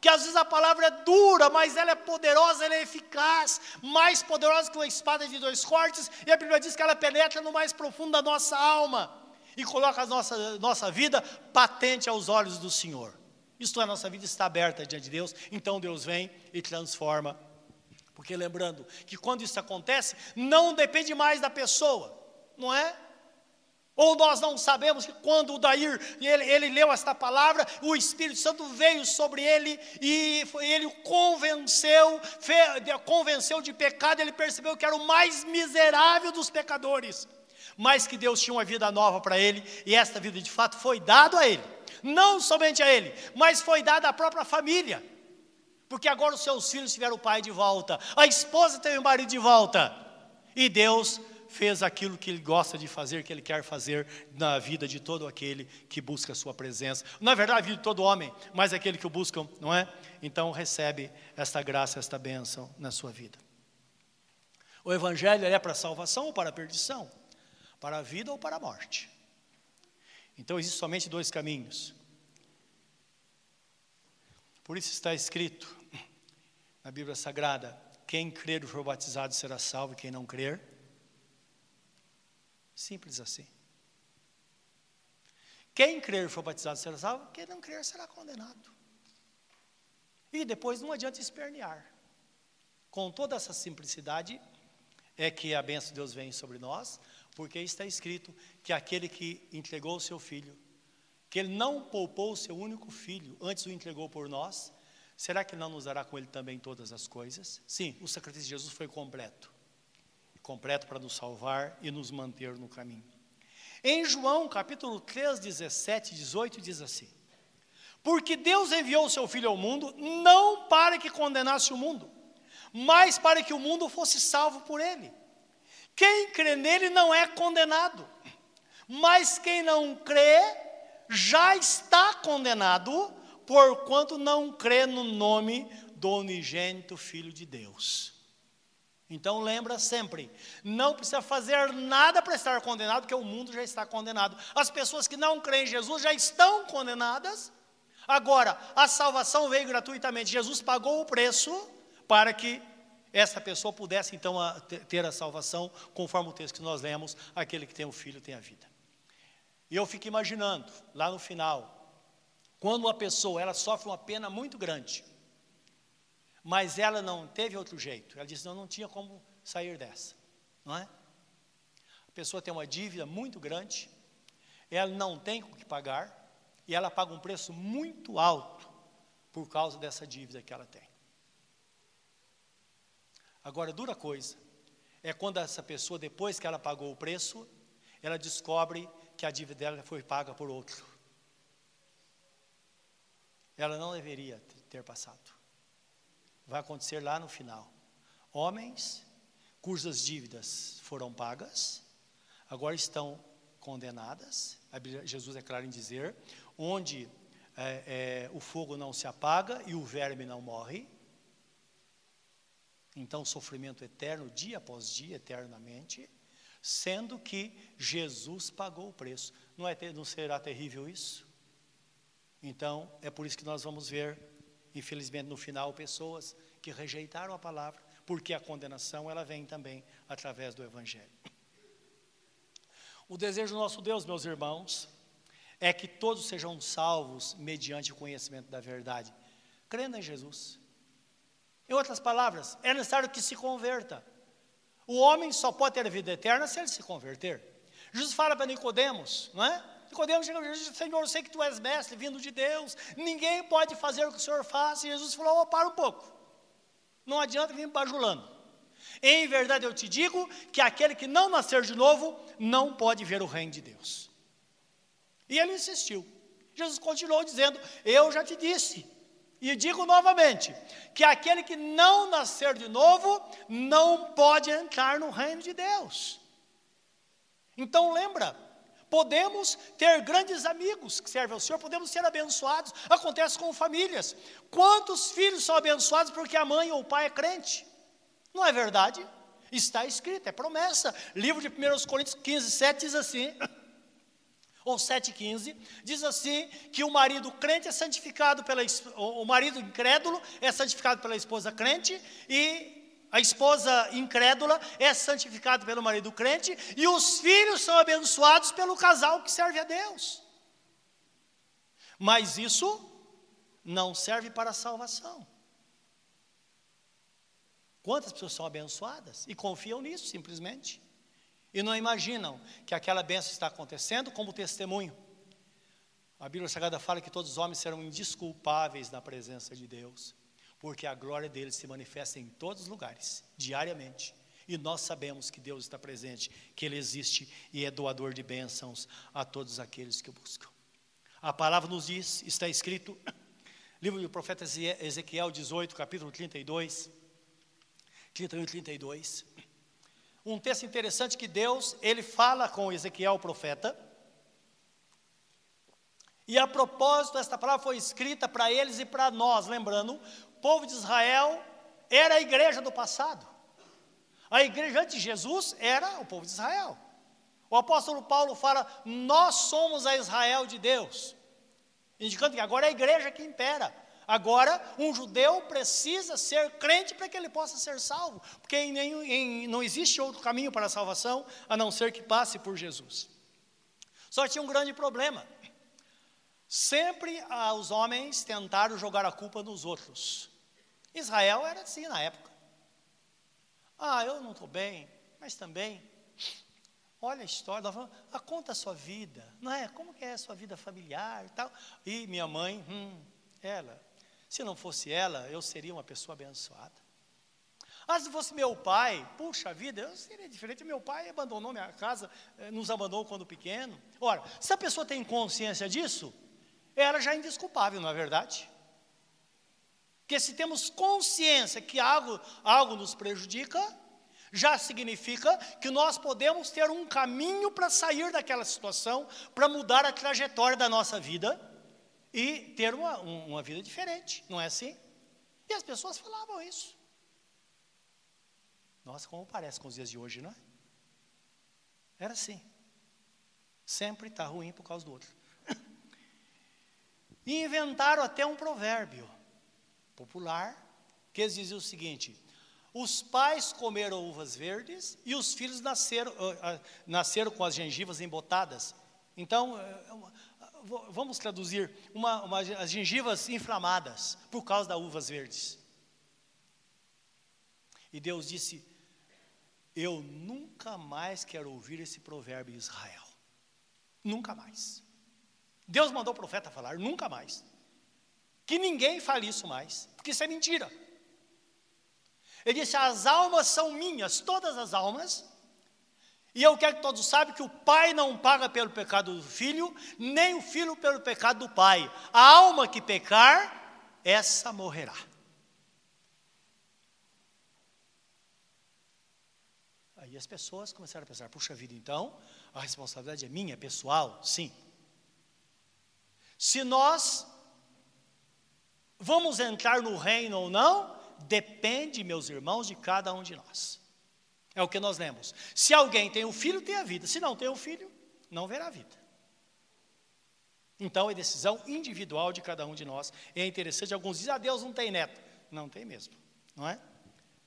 que às vezes a palavra é dura, mas ela é poderosa, ela é eficaz, mais poderosa que uma espada de dois cortes, e a Bíblia diz que ela penetra no mais profundo da nossa alma e coloca a nossa, nossa vida patente aos olhos do Senhor. Isto é, a nossa vida está aberta diante de Deus, então Deus vem e transforma. Porque lembrando que quando isso acontece, não depende mais da pessoa, não é? Ou nós não sabemos que quando o Dair, ele, ele leu esta palavra, o Espírito Santo veio sobre ele e ele o convenceu, fe, convenceu de pecado, ele percebeu que era o mais miserável dos pecadores, mas que Deus tinha uma vida nova para ele, e esta vida de fato foi dada a ele, não somente a ele, mas foi dada à própria família, porque agora os seus filhos tiveram o pai de volta, a esposa teve o marido de volta, e Deus fez aquilo que ele gosta de fazer, que ele quer fazer na vida de todo aquele que busca a sua presença. Não é verdade a vida de todo homem, mas aquele que o buscam, não é? Então recebe esta graça, esta bênção na sua vida. O evangelho é para salvação ou para perdição? Para a vida ou para a morte? Então existem somente dois caminhos. Por isso está escrito na Bíblia Sagrada: quem crer e for batizado será salvo, e quem não crer Simples assim. Quem crer e for batizado será salvo, quem não crer será condenado. E depois não adianta espernear. Com toda essa simplicidade, é que a bênção de Deus vem sobre nós, porque está escrito que aquele que entregou o seu filho, que ele não poupou o seu único filho, antes o entregou por nós, será que não nos dará com ele também todas as coisas? Sim, o sacrifício de Jesus foi completo completo para nos salvar e nos manter no caminho. Em João capítulo 3, 17 e 18 diz assim: Porque Deus enviou o seu Filho ao mundo, não para que condenasse o mundo, mas para que o mundo fosse salvo por ele. Quem crê nele não é condenado, mas quem não crê já está condenado, porquanto não crê no nome do unigênito Filho de Deus. Então lembra sempre, não precisa fazer nada para estar condenado, porque o mundo já está condenado. As pessoas que não creem em Jesus já estão condenadas. Agora, a salvação veio gratuitamente. Jesus pagou o preço para que essa pessoa pudesse então a, ter a salvação, conforme o texto que nós lemos, aquele que tem o filho tem a vida. E eu fico imaginando, lá no final, quando uma pessoa ela sofre uma pena muito grande, mas ela não teve outro jeito. Ela disse: não, não tinha como sair dessa, não é? A pessoa tem uma dívida muito grande, ela não tem o que pagar, e ela paga um preço muito alto por causa dessa dívida que ela tem. Agora, dura coisa é quando essa pessoa, depois que ela pagou o preço, ela descobre que a dívida dela foi paga por outro. Ela não deveria ter passado vai acontecer lá no final. Homens cujas dívidas foram pagas, agora estão condenadas. Jesus é claro em dizer: onde é, é, o fogo não se apaga e o verme não morre. Então, sofrimento eterno, dia após dia, eternamente, sendo que Jesus pagou o preço. Não, é, não será terrível isso? Então, é por isso que nós vamos ver Infelizmente, no final, pessoas que rejeitaram a palavra, porque a condenação ela vem também através do Evangelho. O desejo do nosso Deus, meus irmãos, é que todos sejam salvos mediante o conhecimento da verdade, crendo em Jesus. Em outras palavras, é necessário que se converta. O homem só pode ter vida eterna se ele se converter. Jesus fala para Nicodemos, não é? Nicodemos chega e diz, Senhor, eu sei que tu és mestre, vindo de Deus, ninguém pode fazer o que o Senhor faz. E Jesus falou, oh, para um pouco, não adianta vir bajulando. Em verdade eu te digo que aquele que não nascer de novo, não pode ver o reino de Deus. E ele insistiu. Jesus continuou dizendo, eu já te disse, e digo novamente, que aquele que não nascer de novo, não pode entrar no reino de Deus. Então lembra, Podemos ter grandes amigos que servem ao Senhor, podemos ser abençoados. Acontece com famílias. Quantos filhos são abençoados porque a mãe ou o pai é crente? Não é verdade? Está escrito, é promessa. Livro de 1 Coríntios 15, 7 diz assim, ou 7,15, diz assim que o marido crente é santificado pela o marido incrédulo é santificado pela esposa crente e a esposa incrédula é santificada pelo marido crente e os filhos são abençoados pelo casal que serve a Deus. Mas isso não serve para a salvação. Quantas pessoas são abençoadas e confiam nisso simplesmente? E não imaginam que aquela benção está acontecendo como testemunho. A Bíblia Sagrada fala que todos os homens serão indisculpáveis na presença de Deus porque a glória dele se manifesta em todos os lugares, diariamente. E nós sabemos que Deus está presente, que Ele existe e é doador de bênçãos a todos aqueles que o buscam. A palavra nos diz, está escrito, livro do profeta Ezequiel 18, capítulo 32, 31 e 32. Um texto interessante que Deus, ele fala com Ezequiel, o profeta, e a propósito, esta palavra foi escrita para eles e para nós, lembrando, povo de Israel era a igreja do passado. A igreja antes de Jesus era o povo de Israel. O apóstolo Paulo fala: Nós somos a Israel de Deus, indicando que agora é a igreja que impera. Agora, um judeu precisa ser crente para que ele possa ser salvo, porque em nenhum, em, não existe outro caminho para a salvação a não ser que passe por Jesus. Só tinha um grande problema. Sempre ah, os homens tentaram jogar a culpa nos outros. Israel era assim na época. Ah, eu não estou bem, mas também, olha a história, ah, conta a sua vida, não é? Como que é a sua vida familiar e tal. E minha mãe, hum, ela, se não fosse ela, eu seria uma pessoa abençoada. Ah, se fosse meu pai, puxa vida, eu seria diferente. Meu pai abandonou minha casa, eh, nos abandonou quando pequeno. Ora, se a pessoa tem consciência disso, ela já é indesculpável, não é verdade? Porque se temos consciência que algo, algo nos prejudica, já significa que nós podemos ter um caminho para sair daquela situação, para mudar a trajetória da nossa vida e ter uma, uma vida diferente, não é assim? E as pessoas falavam isso. Nossa, como parece com os dias de hoje, não é? Era assim. Sempre está ruim por causa do outro. E inventaram até um provérbio popular, que eles diziam o seguinte: os pais comeram uvas verdes e os filhos nasceram, uh, uh, nasceram com as gengivas embotadas. Então, uh, vamos traduzir, uma, uma, as gengivas inflamadas por causa das uvas verdes. E Deus disse: Eu nunca mais quero ouvir esse provérbio em Israel. Nunca mais. Deus mandou o profeta falar, nunca mais. Que ninguém fale isso mais, porque isso é mentira. Ele disse: As almas são minhas, todas as almas. E eu quero que todos saibam que o pai não paga pelo pecado do filho, nem o filho pelo pecado do pai. A alma que pecar, essa morrerá. Aí as pessoas começaram a pensar: puxa vida, então, a responsabilidade é minha, é pessoal? Sim. Se nós vamos entrar no reino ou não, depende, meus irmãos, de cada um de nós. É o que nós lemos. Se alguém tem o um filho, tem a vida. Se não tem o um filho, não verá a vida. Então é decisão individual de cada um de nós. É interessante, alguns dizem, ah, Deus não tem neto. Não tem mesmo, não é?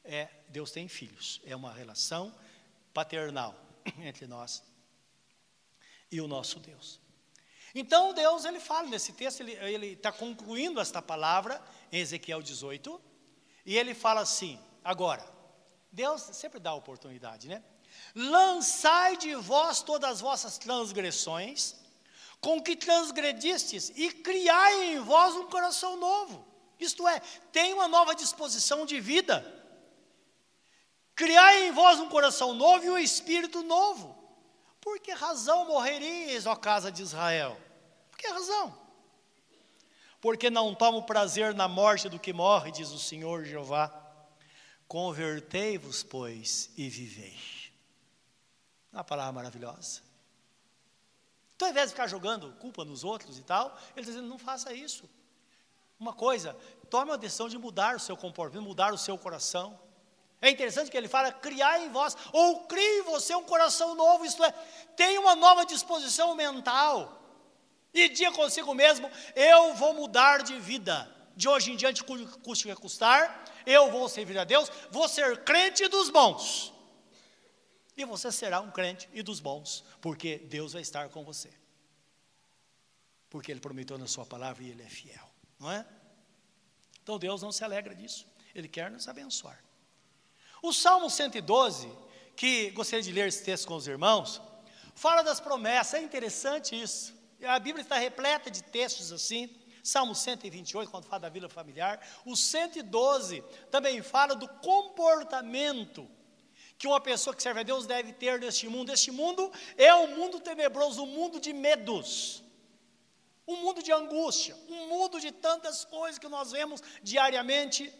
É, Deus tem filhos. É uma relação paternal entre nós e o nosso Deus. Então Deus ele fala nesse texto, ele está concluindo esta palavra em Ezequiel 18, e ele fala assim: agora, Deus sempre dá oportunidade, né? Lançai de vós todas as vossas transgressões, com que transgredistes, e criai em vós um coração novo. Isto é, tem uma nova disposição de vida. Criai em vós um coração novo e um espírito novo. Por que razão morreríeis, ó casa de Israel? Por que razão? Porque não tomo prazer na morte do que morre, diz o Senhor Jeová. Convertei-vos, pois, e vivei. Uma palavra maravilhosa. Então, ao invés de ficar jogando culpa nos outros e tal, ele está dizendo: não faça isso. Uma coisa, tome a decisão de mudar o seu comportamento, mudar o seu coração. É interessante que ele fala: criar em vós, ou crie em você um coração novo, isto é, tem uma nova disposição mental. E dia consigo mesmo: eu vou mudar de vida. De hoje em diante, custe que custar, eu vou servir a Deus, vou ser crente dos bons. E você será um crente e dos bons, porque Deus vai estar com você. Porque Ele prometeu na Sua palavra e Ele é fiel, não é? Então Deus não se alegra disso, Ele quer nos abençoar. O Salmo 112, que gostaria de ler esse texto com os irmãos, fala das promessas, é interessante isso. A Bíblia está repleta de textos assim. Salmo 128, quando fala da vida familiar. O 112 também fala do comportamento que uma pessoa que serve a Deus deve ter neste mundo. Este mundo é um mundo tenebroso, um mundo de medos, um mundo de angústia, um mundo de tantas coisas que nós vemos diariamente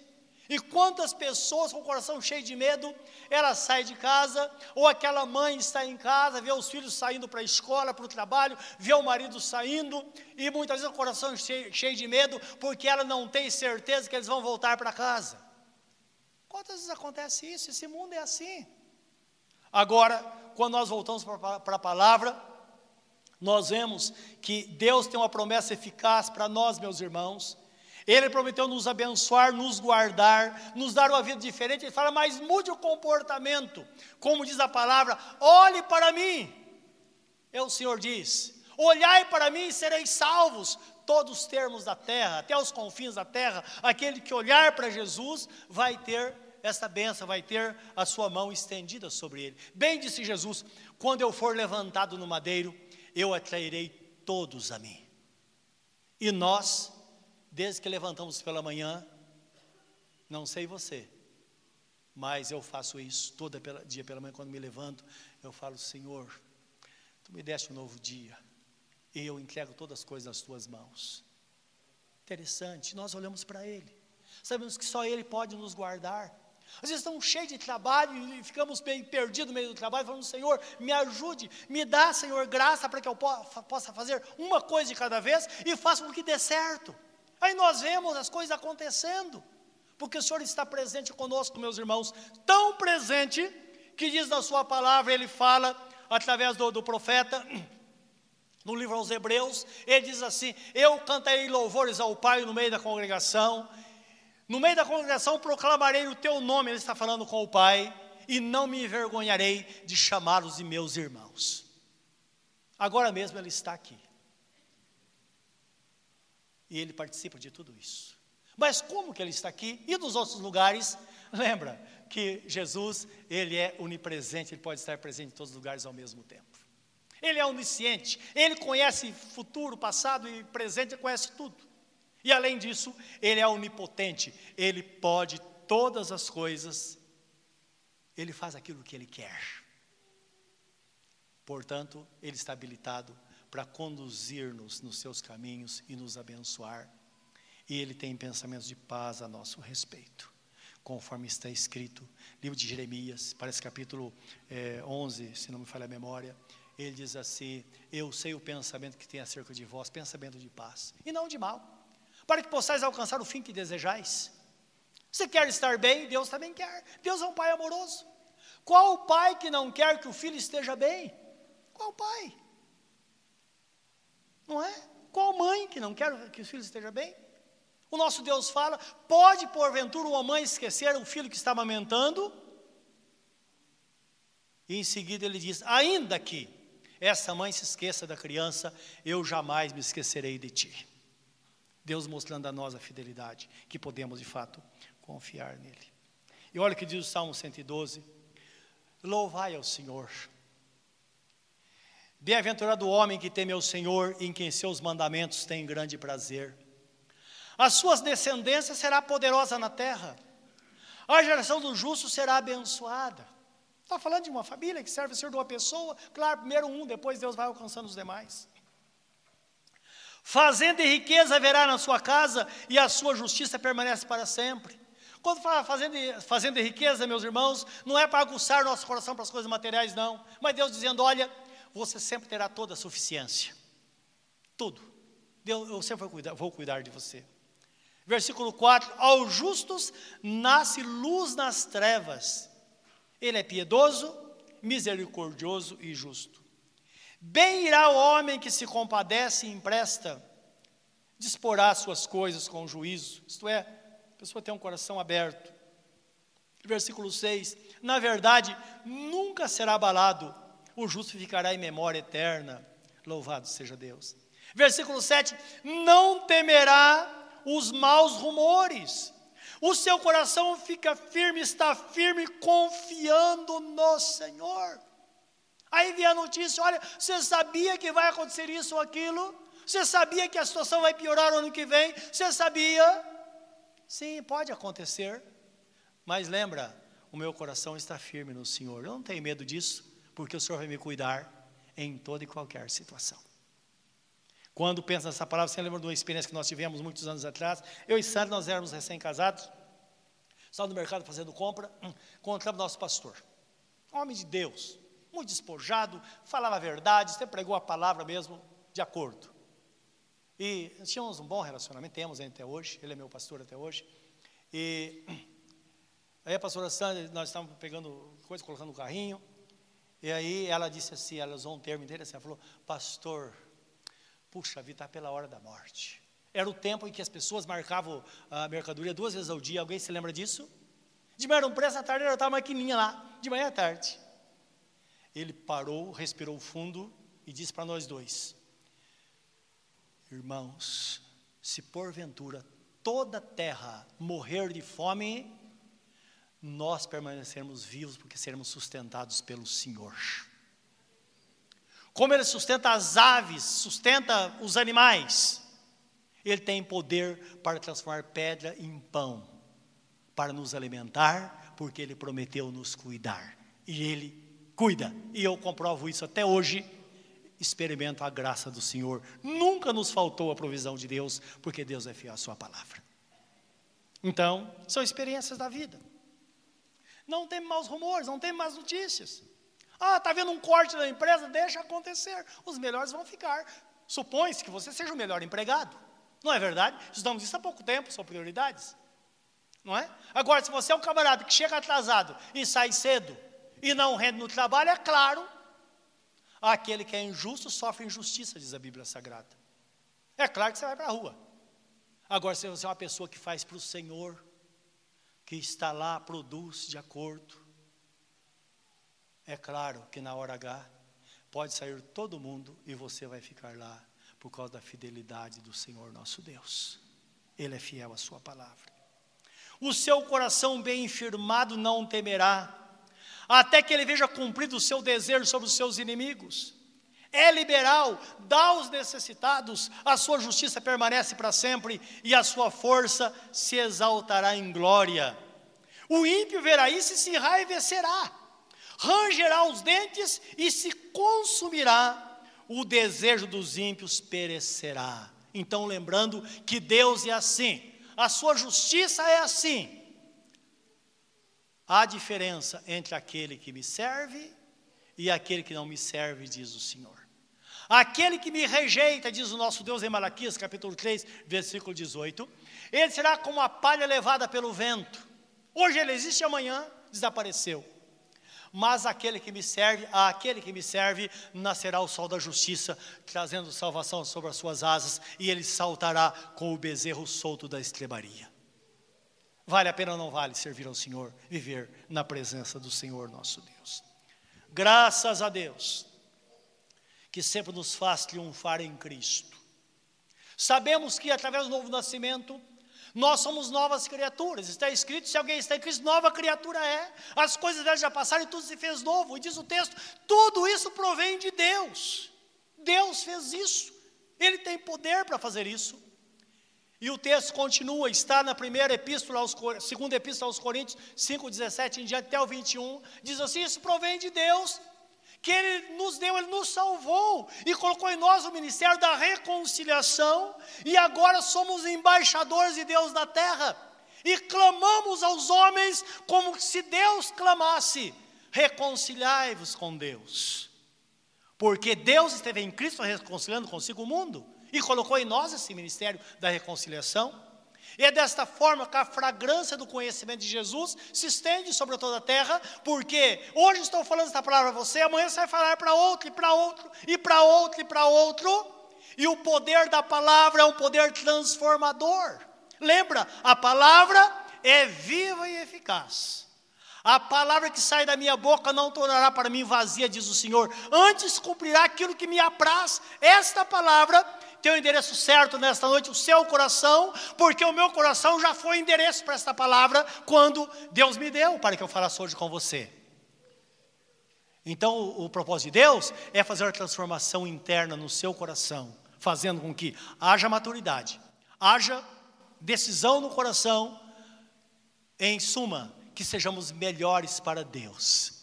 e quantas pessoas com o coração cheio de medo, ela sai de casa, ou aquela mãe está em casa, vê os filhos saindo para a escola, para o trabalho, vê o marido saindo, e muitas vezes o coração cheio, cheio de medo, porque ela não tem certeza que eles vão voltar para casa. Quantas vezes acontece isso? Esse mundo é assim. Agora, quando nós voltamos para a palavra, nós vemos que Deus tem uma promessa eficaz para nós, meus irmãos, ele prometeu nos abençoar, nos guardar, nos dar uma vida diferente. Ele fala, mas mude o comportamento. Como diz a palavra, olhe para mim. É o Senhor diz: olhai para mim e sereis salvos. Todos os termos da terra, até os confins da terra, aquele que olhar para Jesus vai ter esta benção, vai ter a sua mão estendida sobre ele. Bem disse Jesus: quando eu for levantado no madeiro, eu atrairei todos a mim. E nós Desde que levantamos pela manhã, não sei você, mas eu faço isso todo dia pela manhã, quando me levanto, eu falo, Senhor, Tu me deste um novo dia, e eu entrego todas as coisas nas Tuas mãos. Interessante, nós olhamos para Ele, sabemos que só Ele pode nos guardar. Às vezes estamos cheios de trabalho e ficamos bem perdidos no meio do trabalho, falando, Senhor, me ajude, me dá, Senhor, graça para que eu possa fazer uma coisa de cada vez e faça com que dê certo. Aí nós vemos as coisas acontecendo. porque o Senhor está presente conosco, meus irmãos, tão presente que diz na Sua palavra, Ele fala através do, do profeta, no livro aos Hebreus, ele diz assim: Eu cantarei louvores ao Pai no meio da congregação, no meio da congregação proclamarei o teu nome, ele está falando com o Pai, e não me envergonharei de chamá-los de meus irmãos. Agora mesmo ele está aqui. E ele participa de tudo isso. Mas como que ele está aqui? E nos outros lugares? Lembra que Jesus, ele é onipresente, ele pode estar presente em todos os lugares ao mesmo tempo. Ele é onisciente, ele conhece futuro, passado e presente, ele conhece tudo. E além disso, ele é onipotente, ele pode todas as coisas, ele faz aquilo que ele quer. Portanto, ele está habilitado para conduzir-nos nos seus caminhos e nos abençoar. E ele tem pensamentos de paz a nosso respeito, conforme está escrito, livro de Jeremias, parece capítulo é, 11, se não me falha a memória ele diz assim: Eu sei o pensamento que tem acerca de vós, pensamento de paz, e não de mal, para que possais alcançar o fim que desejais. Você quer estar bem, Deus também quer. Deus é um pai amoroso. Qual o pai que não quer que o filho esteja bem? Qual pai? Não é? Qual mãe que não quer que o filho esteja bem? O nosso Deus fala: pode porventura uma mãe esquecer o filho que está amamentando? E em seguida ele diz: ainda que essa mãe se esqueça da criança, eu jamais me esquecerei de ti. Deus mostrando a nós a fidelidade, que podemos de fato confiar nele. E olha o que diz o Salmo 112: Louvai ao Senhor. Bem-aventurado o homem que teme ao Senhor e em quem seus mandamentos têm grande prazer. As suas descendências será poderosa na terra. A geração do justo será abençoada. Está falando de uma família que serve a ser de uma pessoa, claro, primeiro um, depois Deus vai alcançando os demais. Fazenda e riqueza haverá na sua casa, e a sua justiça permanece para sempre. Quando fala fazenda fazenda e riqueza, meus irmãos, não é para aguçar nosso coração para as coisas materiais, não. Mas Deus dizendo: olha, você sempre terá toda a suficiência. Tudo. Deus, eu sempre vou cuidar, vou cuidar de você. Versículo 4: Aos justos nasce luz nas trevas, ele é piedoso, misericordioso e justo. Bem irá o homem que se compadece e empresta, disporá suas coisas com juízo, isto é, a pessoa tem um coração aberto. Versículo 6: Na verdade, nunca será abalado, o justo ficará em memória eterna. Louvado seja Deus. Versículo 7: Não temerá os maus rumores, o seu coração fica firme, está firme, confiando no Senhor. Aí vem a notícia: olha, você sabia que vai acontecer isso ou aquilo? Você sabia que a situação vai piorar ano que vem? Você sabia? Sim, pode acontecer. Mas lembra, o meu coração está firme no Senhor. Eu não tenho medo disso, porque o Senhor vai me cuidar em toda e qualquer situação. Quando pensa nessa palavra, você lembra de uma experiência que nós tivemos muitos anos atrás? Eu e Sandra, nós éramos recém-casados, estava no mercado fazendo compra, hum, encontramos nosso pastor, homem de Deus, muito despojado, falava a verdade, sempre pregou a palavra mesmo, de acordo. E tínhamos um bom relacionamento, temos até hoje, ele é meu pastor até hoje. E aí a pastora Sandra, nós estávamos pegando coisa, colocando no carrinho, e aí ela disse assim, ela usou um termo dele assim, ela falou, pastor, Puxa vida, está pela hora da morte. Era o tempo em que as pessoas marcavam a mercadoria duas vezes ao dia. Alguém se lembra disso? De manhã um preço, à tarde era uma maquininha lá, de manhã à tarde. Ele parou, respirou fundo e disse para nós dois: Irmãos, se porventura toda a terra morrer de fome, nós permaneceremos vivos porque seremos sustentados pelo Senhor. Como ele sustenta as aves, sustenta os animais, ele tem poder para transformar pedra em pão, para nos alimentar, porque ele prometeu nos cuidar. E ele cuida. E eu comprovo isso até hoje. Experimento a graça do Senhor. Nunca nos faltou a provisão de Deus, porque Deus é fiel à Sua palavra. Então, são experiências da vida. Não tem maus rumores, não tem más notícias. Ah, está havendo um corte na empresa? Deixa acontecer. Os melhores vão ficar. Supõe-se que você seja o melhor empregado. Não é verdade? Estudamos isso há pouco tempo, são prioridades. Não é? Agora, se você é um camarada que chega atrasado e sai cedo e não rende no trabalho, é claro, aquele que é injusto sofre injustiça, diz a Bíblia Sagrada. É claro que você vai para a rua. Agora, se você é uma pessoa que faz para o Senhor, que está lá, produz de acordo, é claro que na hora H pode sair todo mundo e você vai ficar lá por causa da fidelidade do Senhor nosso Deus. Ele é fiel à sua palavra. O seu coração bem firmado não temerá, até que ele veja cumprido o seu desejo sobre os seus inimigos. É liberal, dá aos necessitados, a sua justiça permanece para sempre e a sua força se exaltará em glória. O ímpio verá isso e se enraivecerá rangerá os dentes e se consumirá, o desejo dos ímpios perecerá. Então, lembrando que Deus é assim, a sua justiça é assim. Há diferença entre aquele que me serve e aquele que não me serve, diz o Senhor. Aquele que me rejeita, diz o nosso Deus em Malaquias, capítulo 3, versículo 18, ele será como a palha levada pelo vento. Hoje ele existe, amanhã desapareceu mas aquele que me serve, aquele que me serve, nascerá o sol da justiça, trazendo salvação sobre as suas asas, e ele saltará com o bezerro solto da estrebaria. Vale a pena ou não vale servir ao Senhor, viver na presença do Senhor nosso Deus? Graças a Deus, que sempre nos faz triunfar em Cristo. Sabemos que através do novo nascimento, nós somos novas criaturas. Está escrito: se alguém está em Cristo, nova criatura é. As coisas velhas já passaram e tudo se fez novo. E diz o texto: tudo isso provém de Deus. Deus fez isso. Ele tem poder para fazer isso. E o texto continua, está na primeira epístola, aos, segunda epístola aos Coríntios 5, 17 em diante até o 21, diz assim: Isso provém de Deus, que Ele nos deu, Ele nos salvou e colocou em nós o ministério da reconciliação, e agora somos embaixadores de Deus na terra, e clamamos aos homens como se Deus clamasse: reconciliai-vos com Deus, porque Deus esteve em Cristo reconciliando consigo o mundo, e colocou em nós esse ministério da reconciliação. E é desta forma que a fragrância do conhecimento de Jesus se estende sobre toda a terra, porque hoje estou falando esta palavra a você, amanhã você vai falar para outro, e para outro, e para outro, e para outro, e o poder da palavra é um poder transformador. Lembra, a palavra é viva e eficaz. A palavra que sai da minha boca não tornará para mim vazia, diz o Senhor, antes cumprirá aquilo que me apraz. Esta palavra tem o endereço certo nesta noite, o seu coração, porque o meu coração já foi endereço para esta palavra quando Deus me deu para que eu falasse hoje com você. Então, o, o propósito de Deus é fazer a transformação interna no seu coração, fazendo com que haja maturidade, haja decisão no coração, em suma, que sejamos melhores para Deus.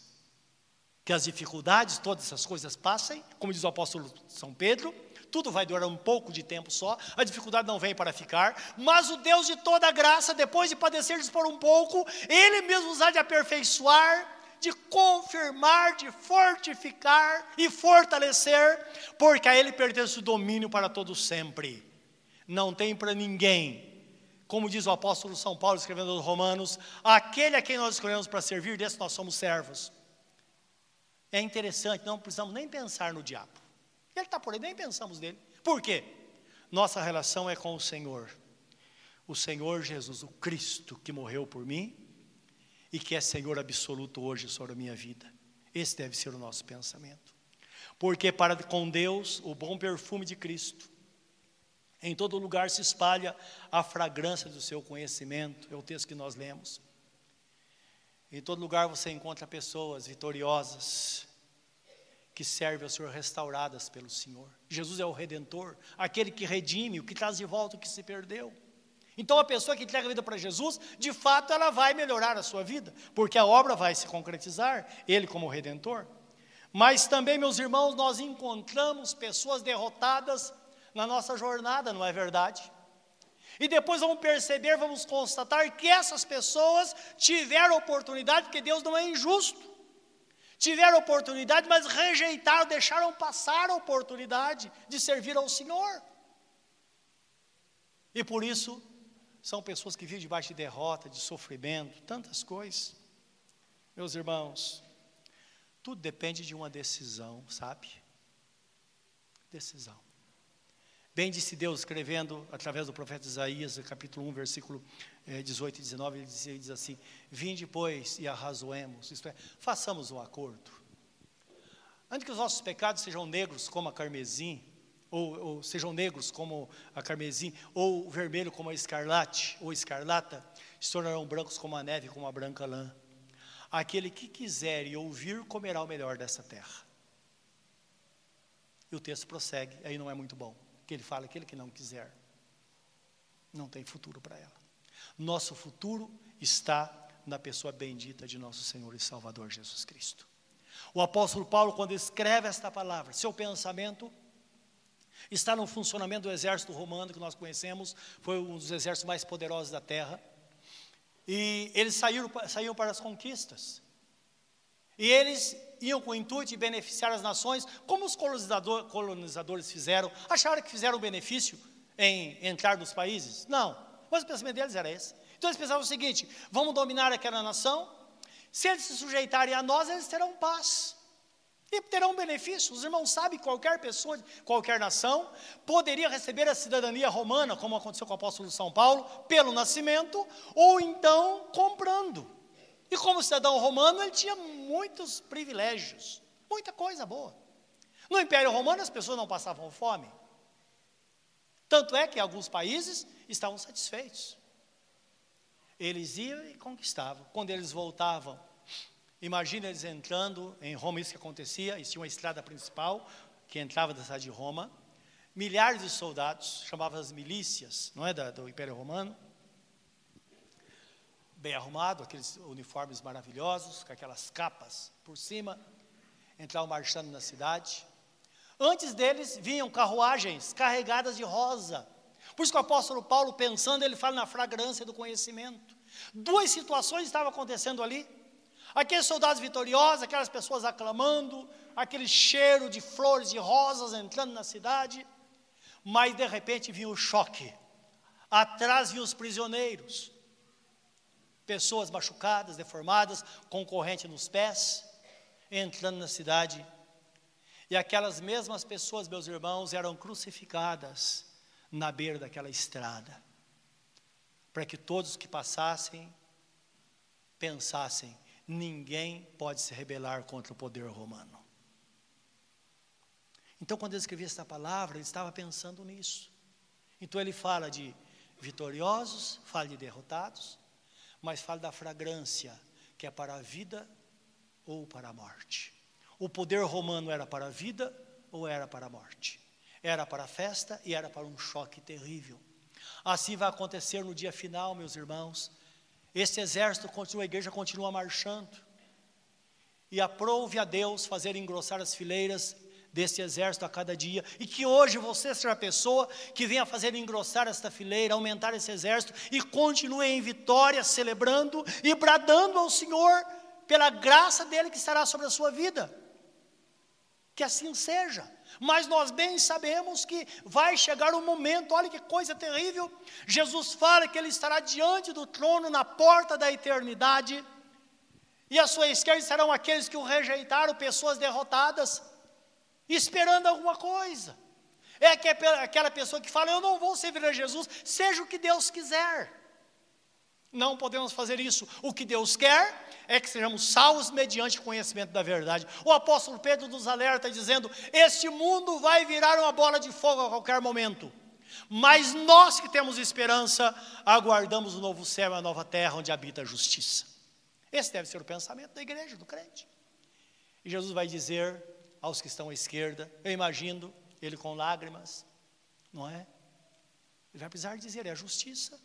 Que as dificuldades, todas essas coisas passem, como diz o apóstolo São Pedro, tudo vai durar um pouco de tempo só, a dificuldade não vem para ficar, mas o Deus de toda graça, depois de padecer por um pouco, Ele mesmo os há de aperfeiçoar, de confirmar, de fortificar e fortalecer, porque a Ele pertence o domínio para todo sempre. Não tem para ninguém como diz o apóstolo São Paulo escrevendo aos Romanos, aquele a quem nós escolhemos para servir, desse nós somos servos. É interessante, não precisamos nem pensar no diabo. Ele está por aí, nem pensamos nele. Por quê? Nossa relação é com o Senhor. O Senhor Jesus, o Cristo que morreu por mim e que é Senhor absoluto hoje sobre a minha vida. Esse deve ser o nosso pensamento. Porque para com Deus, o bom perfume de Cristo, em todo lugar se espalha a fragrância do seu conhecimento, é o texto que nós lemos. Em todo lugar você encontra pessoas vitoriosas, que servem ao Senhor restauradas pelo Senhor. Jesus é o redentor, aquele que redime, o que traz de volta o que se perdeu. Então a pessoa que entrega a vida para Jesus, de fato ela vai melhorar a sua vida, porque a obra vai se concretizar, ele como redentor. Mas também, meus irmãos, nós encontramos pessoas derrotadas na nossa jornada, não é verdade? E depois vamos perceber, vamos constatar que essas pessoas tiveram oportunidade, porque Deus não é injusto tiveram oportunidade, mas rejeitaram, deixaram passar a oportunidade de servir ao Senhor. E por isso são pessoas que vivem debaixo de derrota, de sofrimento, tantas coisas. Meus irmãos, tudo depende de uma decisão, sabe? Decisão. Bem disse Deus, escrevendo através do profeta Isaías, capítulo 1, versículo 18 eh, e 19, ele diz, ele diz assim: Vinde, pois, e arrazoemos, isto é, façamos um acordo. Antes que os nossos pecados sejam negros como a carmesim, ou, ou, sejam negros como a carmesim, ou vermelho como a escarlate, ou escarlata, se tornarão brancos como a neve, como a branca lã. Aquele que quiser e ouvir, comerá o melhor dessa terra. E o texto prossegue, aí não é muito bom, que ele fala, aquele que não quiser, não tem futuro para ela. Nosso futuro está na pessoa bendita de nosso Senhor e Salvador Jesus Cristo. O apóstolo Paulo, quando escreve esta palavra, seu pensamento está no funcionamento do exército romano que nós conhecemos, foi um dos exércitos mais poderosos da terra. E eles saíram, saíram para as conquistas. E eles iam com o intuito de beneficiar as nações, como os colonizador, colonizadores fizeram. Acharam que fizeram benefício em entrar nos países? Não. Mas o pensamento deles era esse. Então eles pensavam o seguinte: vamos dominar aquela nação, se eles se sujeitarem a nós, eles terão paz. E terão benefício. Os irmãos sabem que qualquer pessoa, qualquer nação, poderia receber a cidadania romana, como aconteceu com o apóstolo São Paulo, pelo nascimento, ou então comprando. E como cidadão romano, ele tinha muitos privilégios, muita coisa boa. No Império Romano, as pessoas não passavam fome. Tanto é que alguns países estavam satisfeitos. Eles iam e conquistavam. Quando eles voltavam Imagina eles entrando em Roma, isso que acontecia, eles tinham uma estrada principal que entrava da cidade de Roma, milhares de soldados, chamavam as milícias, não é, da, do Império Romano, bem arrumado, aqueles uniformes maravilhosos, com aquelas capas por cima, entravam marchando na cidade. Antes deles vinham carruagens carregadas de rosa. Por isso que o apóstolo Paulo, pensando, ele fala na fragrância do conhecimento. Duas situações estavam acontecendo ali. Aqueles soldados vitoriosos, aquelas pessoas aclamando, aquele cheiro de flores e rosas entrando na cidade, mas de repente vinha o choque. Atrás vinham os prisioneiros, pessoas machucadas, deformadas, com corrente nos pés, entrando na cidade. E aquelas mesmas pessoas, meus irmãos, eram crucificadas na beira daquela estrada, para que todos que passassem pensassem: ninguém pode se rebelar contra o poder romano. Então, quando ele escrevia essa palavra, ele estava pensando nisso. Então, ele fala de vitoriosos, fala de derrotados, mas fala da fragrância, que é para a vida ou para a morte. O poder romano era para a vida ou era para a morte? Era para a festa e era para um choque terrível. Assim vai acontecer no dia final, meus irmãos, esse exército continua, a igreja continua marchando. E aprove a Deus fazer engrossar as fileiras desse exército a cada dia, e que hoje você seja a pessoa que venha fazer engrossar esta fileira, aumentar esse exército e continue em vitória, celebrando e bradando ao Senhor pela graça dele que estará sobre a sua vida. Que assim seja. Mas nós bem sabemos que vai chegar um momento, olha que coisa terrível. Jesus fala que ele estará diante do trono na porta da eternidade, e à sua esquerda estarão aqueles que o rejeitaram, pessoas derrotadas, esperando alguma coisa. É aquela pessoa que fala: Eu não vou servir a Jesus, seja o que Deus quiser. Não podemos fazer isso. O que Deus quer é que sejamos salvos mediante o conhecimento da verdade. O apóstolo Pedro nos alerta dizendo: Este mundo vai virar uma bola de fogo a qualquer momento. Mas nós que temos esperança, aguardamos o novo céu e a nova terra onde habita a justiça. Esse deve ser o pensamento da igreja, do crente. E Jesus vai dizer aos que estão à esquerda, eu imagino ele com lágrimas, não é? Ele vai precisar dizer: é a justiça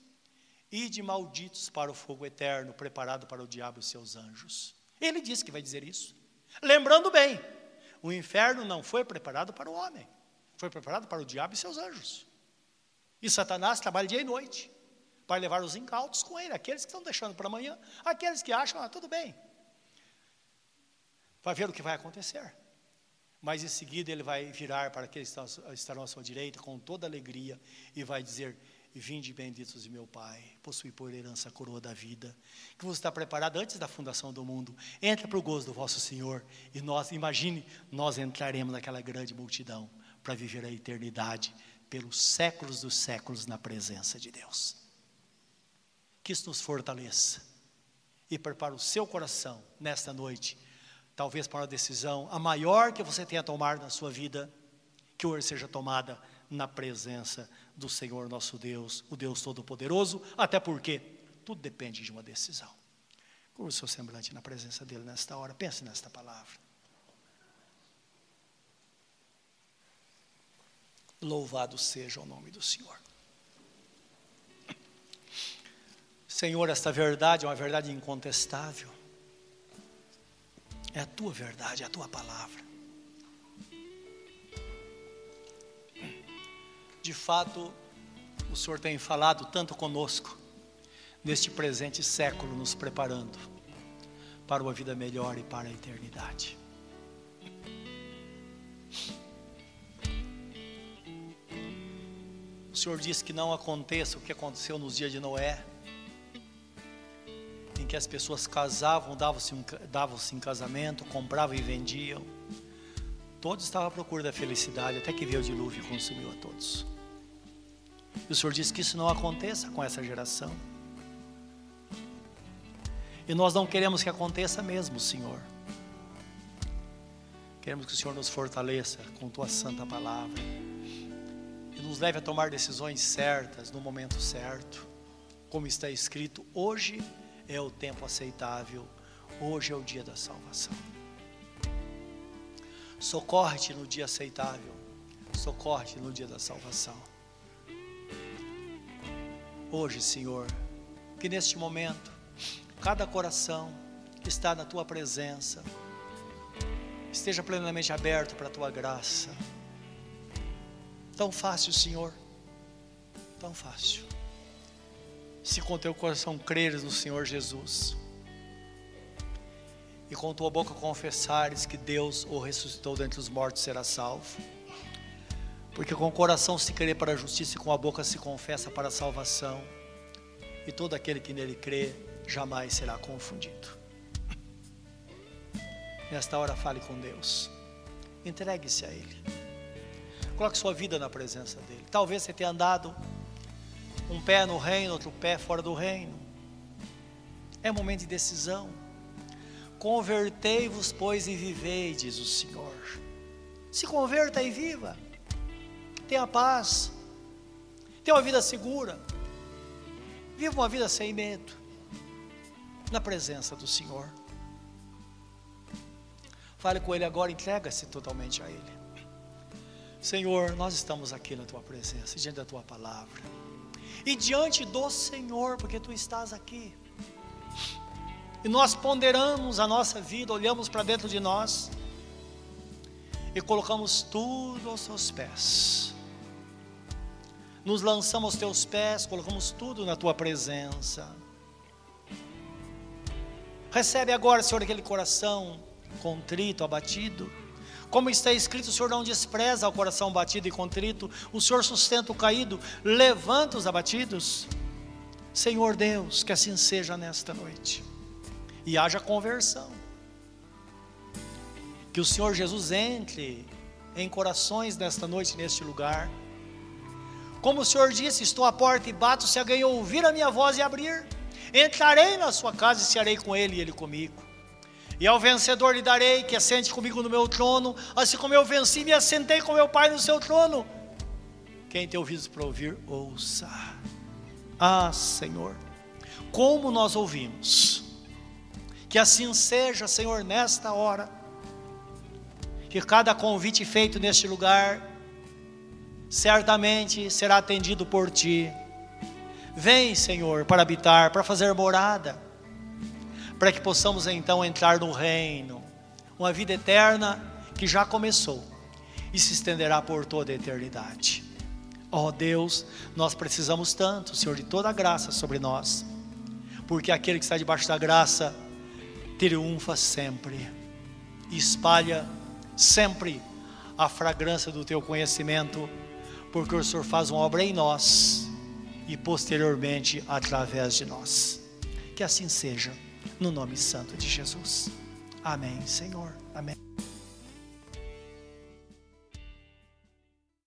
Ide malditos para o fogo eterno, preparado para o diabo e seus anjos. Ele disse que vai dizer isso. Lembrando bem, o inferno não foi preparado para o homem, foi preparado para o diabo e seus anjos. E Satanás trabalha dia e noite para levar os incautos com ele, aqueles que estão deixando para amanhã, aqueles que acham, ah, tudo bem. Vai ver o que vai acontecer. Mas em seguida ele vai virar para aqueles que estarão à sua direita com toda alegria e vai dizer: E vinde benditos de meu Pai, possui por herança a coroa da vida, que vos está preparada antes da fundação do mundo. Entra para o gozo do vosso Senhor, e nós, imagine, nós entraremos naquela grande multidão para viver a eternidade pelos séculos dos séculos na presença de Deus. Que isso nos fortaleça e prepare o seu coração nesta noite, talvez para uma decisão a maior que você tenha a tomar na sua vida, que hoje seja tomada na presença do Senhor nosso Deus, o Deus Todo-Poderoso, até porque tudo depende de uma decisão. Curva o seu semblante na presença dele nesta hora, pense nesta palavra. Louvado seja o nome do Senhor. Senhor, esta verdade é uma verdade incontestável. É a tua verdade, é a tua palavra. De fato, o Senhor tem falado tanto conosco, neste presente século, nos preparando para uma vida melhor e para a eternidade. O Senhor disse que não aconteça o que aconteceu nos dias de Noé, em que as pessoas casavam, davam-se um, davam em casamento, compravam e vendiam. Todos estavam à procura da felicidade, até que veio o dilúvio e consumiu a todos. E o Senhor diz que isso não aconteça com essa geração. E nós não queremos que aconteça mesmo, Senhor. Queremos que o Senhor nos fortaleça com tua santa palavra e nos leve a tomar decisões certas no momento certo. Como está escrito, hoje é o tempo aceitável, hoje é o dia da salvação. Socorre-te no dia aceitável, socorre-te no dia da salvação hoje, Senhor, que neste momento, cada coração que está na tua presença esteja plenamente aberto para a tua graça. Tão fácil, Senhor, tão fácil. Se com teu coração creres no Senhor Jesus e com tua boca confessares que Deus o ressuscitou dentre os mortos, será salvo. Porque com o coração se crê para a justiça e com a boca se confessa para a salvação. E todo aquele que nele crê jamais será confundido. Nesta hora fale com Deus. Entregue-se a Ele. Coloque sua vida na presença dEle. Talvez você tenha andado um pé no reino, outro pé fora do reino. É momento de decisão. Convertei-vos, pois, e vivei, diz o Senhor. Se converta e viva tenha paz, tenha uma vida segura, viva uma vida sem medo, na presença do Senhor. Fale com Ele agora, entrega-se totalmente a Ele. Senhor, nós estamos aqui na Tua presença, diante da Tua palavra, e diante do Senhor, porque Tu estás aqui. E nós ponderamos a nossa vida, olhamos para dentro de nós e colocamos tudo aos Seus pés nos lançamos aos teus pés, colocamos tudo na tua presença. Recebe agora, Senhor, aquele coração contrito, abatido. Como está escrito, o Senhor não despreza o coração batido e contrito, o Senhor sustenta o caído, levanta os abatidos. Senhor Deus, que assim seja nesta noite, e haja conversão. Que o Senhor Jesus entre em corações nesta noite, neste lugar como o Senhor disse: Estou à porta e bato, se alguém ouvir a minha voz e abrir, entrarei na sua casa e cearei com ele e ele comigo. E ao vencedor lhe darei que assente comigo no meu trono, assim como eu venci e me assentei com meu Pai no seu trono. Quem tem ouvidos para ouvir, ouça. Ah, Senhor, como nós ouvimos. Que assim seja, Senhor, nesta hora. Que cada convite feito neste lugar certamente será atendido por ti. Vem, Senhor, para habitar, para fazer morada, para que possamos então entrar no reino, uma vida eterna que já começou e se estenderá por toda a eternidade. Ó oh Deus, nós precisamos tanto, Senhor, de toda a graça sobre nós, porque aquele que está debaixo da graça triunfa sempre, e espalha sempre a fragrância do teu conhecimento porque o Senhor faz uma obra em nós e posteriormente através de nós. Que assim seja, no nome santo de Jesus. Amém, Senhor. Amém.